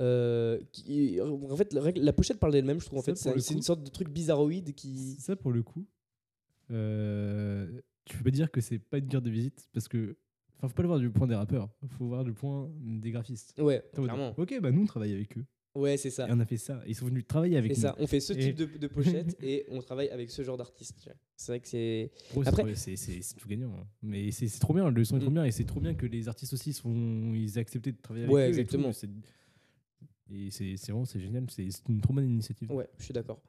euh, qui, en fait, la, la pochette parle d'elle-même, je trouve. En Ça, fait, c'est une sorte de truc bizarroïde qui. Ça, pour le coup, euh, tu peux pas dire que c'est pas une carte de visite parce que. Enfin, faut pas le voir du point des rappeurs, faut voir du point des graphistes. Ouais, clairement. Ok, bah nous on travaille avec eux. Ouais, c'est ça. Et on a fait ça. Ils sont venus travailler avec nous. ça, on fait ce type de, de pochette et on travaille avec ce genre d'artiste. C'est vrai que c'est. Après- c'est tout gagnant. hein. Mais c'est c'est trop bien, le son est trop Mm. bien et c'est trop bien que les artistes aussi sont, ils aient accepté de travailler avec Ouais, eux. et tout, exactement. c'est- Et c'est c'est vraiment c'est génial, c'est c'est une trop bonne initiative. Ouais, je suis d'accord.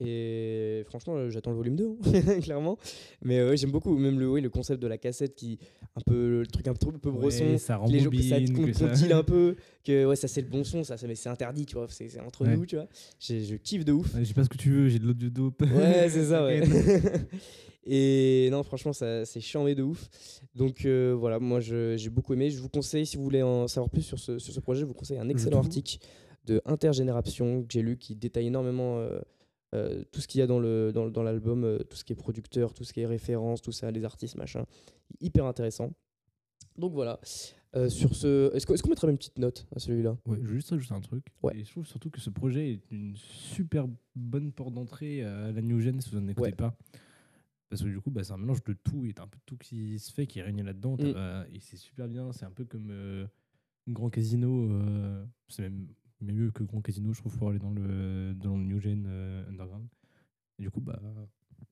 Et franchement, euh, j'attends le volume 2, hein, clairement. Mais euh, j'aime beaucoup. Même le, oui, le concept de la cassette qui. Un peu. Le truc un peu, un peu brosson. Ouais, ça que les que ça que ça- un peu que ouais ça c'est le bon son ça, mais c'est interdit tu vois c'est entre Ouais. nous tu vois je kiffe de ouf Ouais, J'ai pas ce que tu veux, j'ai de l'audio dope. ouais c'est ça ouais et non franchement ça c'est chiant de ouf donc euh, voilà moi je- j'ai beaucoup aimé je vous conseille si vous voulez en savoir plus sur ce, sur ce projet je vous conseille un excellent article de Intergénération que j'ai lu qui détaille énormément euh, euh, tout ce qu'il y a dans le dans, dans l'album euh, tout ce qui est producteur tout ce qui est référence tout ça les artistes machin hyper intéressant donc voilà Euh, sur ce est-ce qu'on est-ce qu'on mettra une petite note à celui-là? Ouais, juste un truc. Ouais. Et je trouve surtout que ce projet est une super bonne porte d'entrée à la New Gen si vous n'en écoutez Ouais. pas. Parce que du coup, bah, c'est un mélange de tout et un peu de tout qui se fait, qui est réuni là-dedans. Mm. et c'est super bien. C'est un peu comme euh, Grand Casino. euh, c'est même mieux que Grand Casino, je trouve, pour aller dans le, dans le New Gen euh, Underground. Et du coup, bah,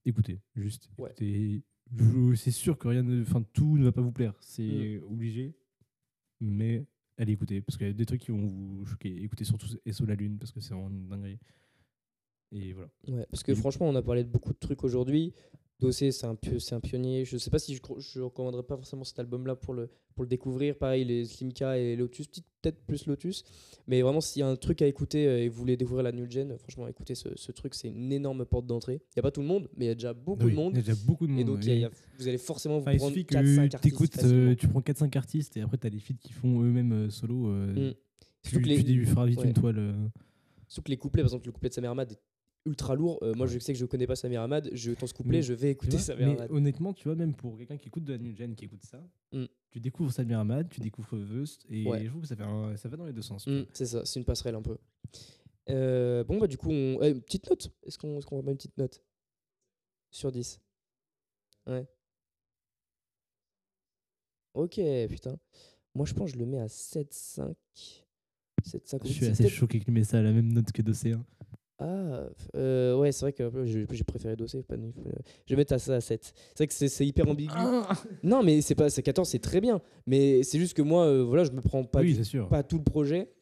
écoutez, juste. Ouais. écoutez. Je- C'est sûr que rien ne, enfin, tout ne va pas vous plaire. C'est Mm. obligé. Mais allez écouter parce qu'il y a des trucs qui vont vous choquer. Écoutez surtout SO la Lune parce que c'est vraiment une dinguerie. Et voilà. Ouais, parce que franchement, on a parlé de beaucoup de trucs aujourd'hui. Dossé, c'est un, un pionnier. Je sais pas si je, je recommanderais pas forcément cet album-là pour le, pour le découvrir. Pareil, les Slimka et Lotus, peut-être plus Lotus. Mais vraiment, s'il y a un truc à écouter euh, et vous voulez découvrir la New Gen, franchement, écoutez ce, ce truc, c'est une énorme porte d'entrée. Il n'y a pas tout le monde, mais il y a déjà beaucoup Oui, de monde. Il y a déjà beaucoup de monde. Et donc, il y a- il y a- vous allez forcément vous Enfin, prendre suffit 4-5 que artistes. euh, tu prends 4-5 artistes et après t'as les feats qui font eux-mêmes euh, solo. euh, Mm. Tu, les- tu feras vite ouais. une toile. euh. Surtout que les couplets, par exemple, le couplet de Samir Ahmad est ultra lourd. Euh, moi, je sais que je connais pas Samir Ahmad. Je ce couplet, Mais- je vais Tu écouter vois, Samir mais Ahmad. honnêtement, tu vois, même pour quelqu'un qui écoute de la New Gen, qui écoute ça, Mm. tu découvres Samir Ahmad, tu découvres Vust, et Ouais. je trouve que ça, fait un- ça va dans les deux sens. tu Mm, c'est ça, c'est une passerelle un peu. Euh, bon, bah du coup, on... eh, une petite note. Est-ce qu'on est qu'on va mettre une petite note Sur 10. Ouais. Ok, putain. Moi, je pense que je le mets à 7,5. 7,5. Je suis assez choqué qu'il met ça à la même note que Dossé. Ah, euh, ouais, c'est vrai que euh, j'ai préféré Dossé. Pas, de- je vais mettre à ça à 7. C'est vrai que c'est- hyper ambigu. Non, mais c'est pas c'est 14, c'est très bien. Mais c'est juste que moi, euh, voilà, je me prends pas, oui, du- c'est sûr. pas tout le projet.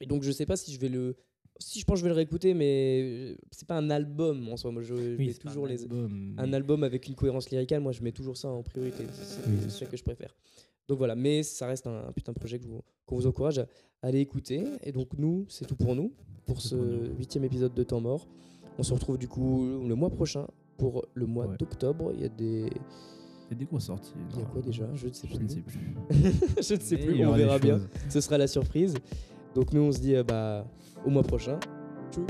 Et donc, je sais pas si je vais le. Si je pense que je vais le réécouter, mais euh, c'est pas un album en soi. Moi, je, je Oui, mets toujours un les. album, Un album avec une cohérence lyricale, moi, je mets toujours ça en priorité. C'est Oui, ça que je préfère. Donc voilà, mais ça reste un, un putain de projet que vous- qu'on vous encourage à aller écouter. Et donc, nous, c'est tout pour nous, pour ce huitième épisode de Temps Mort. On se retrouve du coup le mois prochain pour le mois Ouais. d'octobre. Il y a des. Il y a des grosses sorties. Il y a quoi déjà? Je ne sais Je plus. ne sais plus. je ne sais Mais plus, on verra bien. Ce sera la surprise. Donc nous, on se dit euh, bah, au mois prochain. Tchou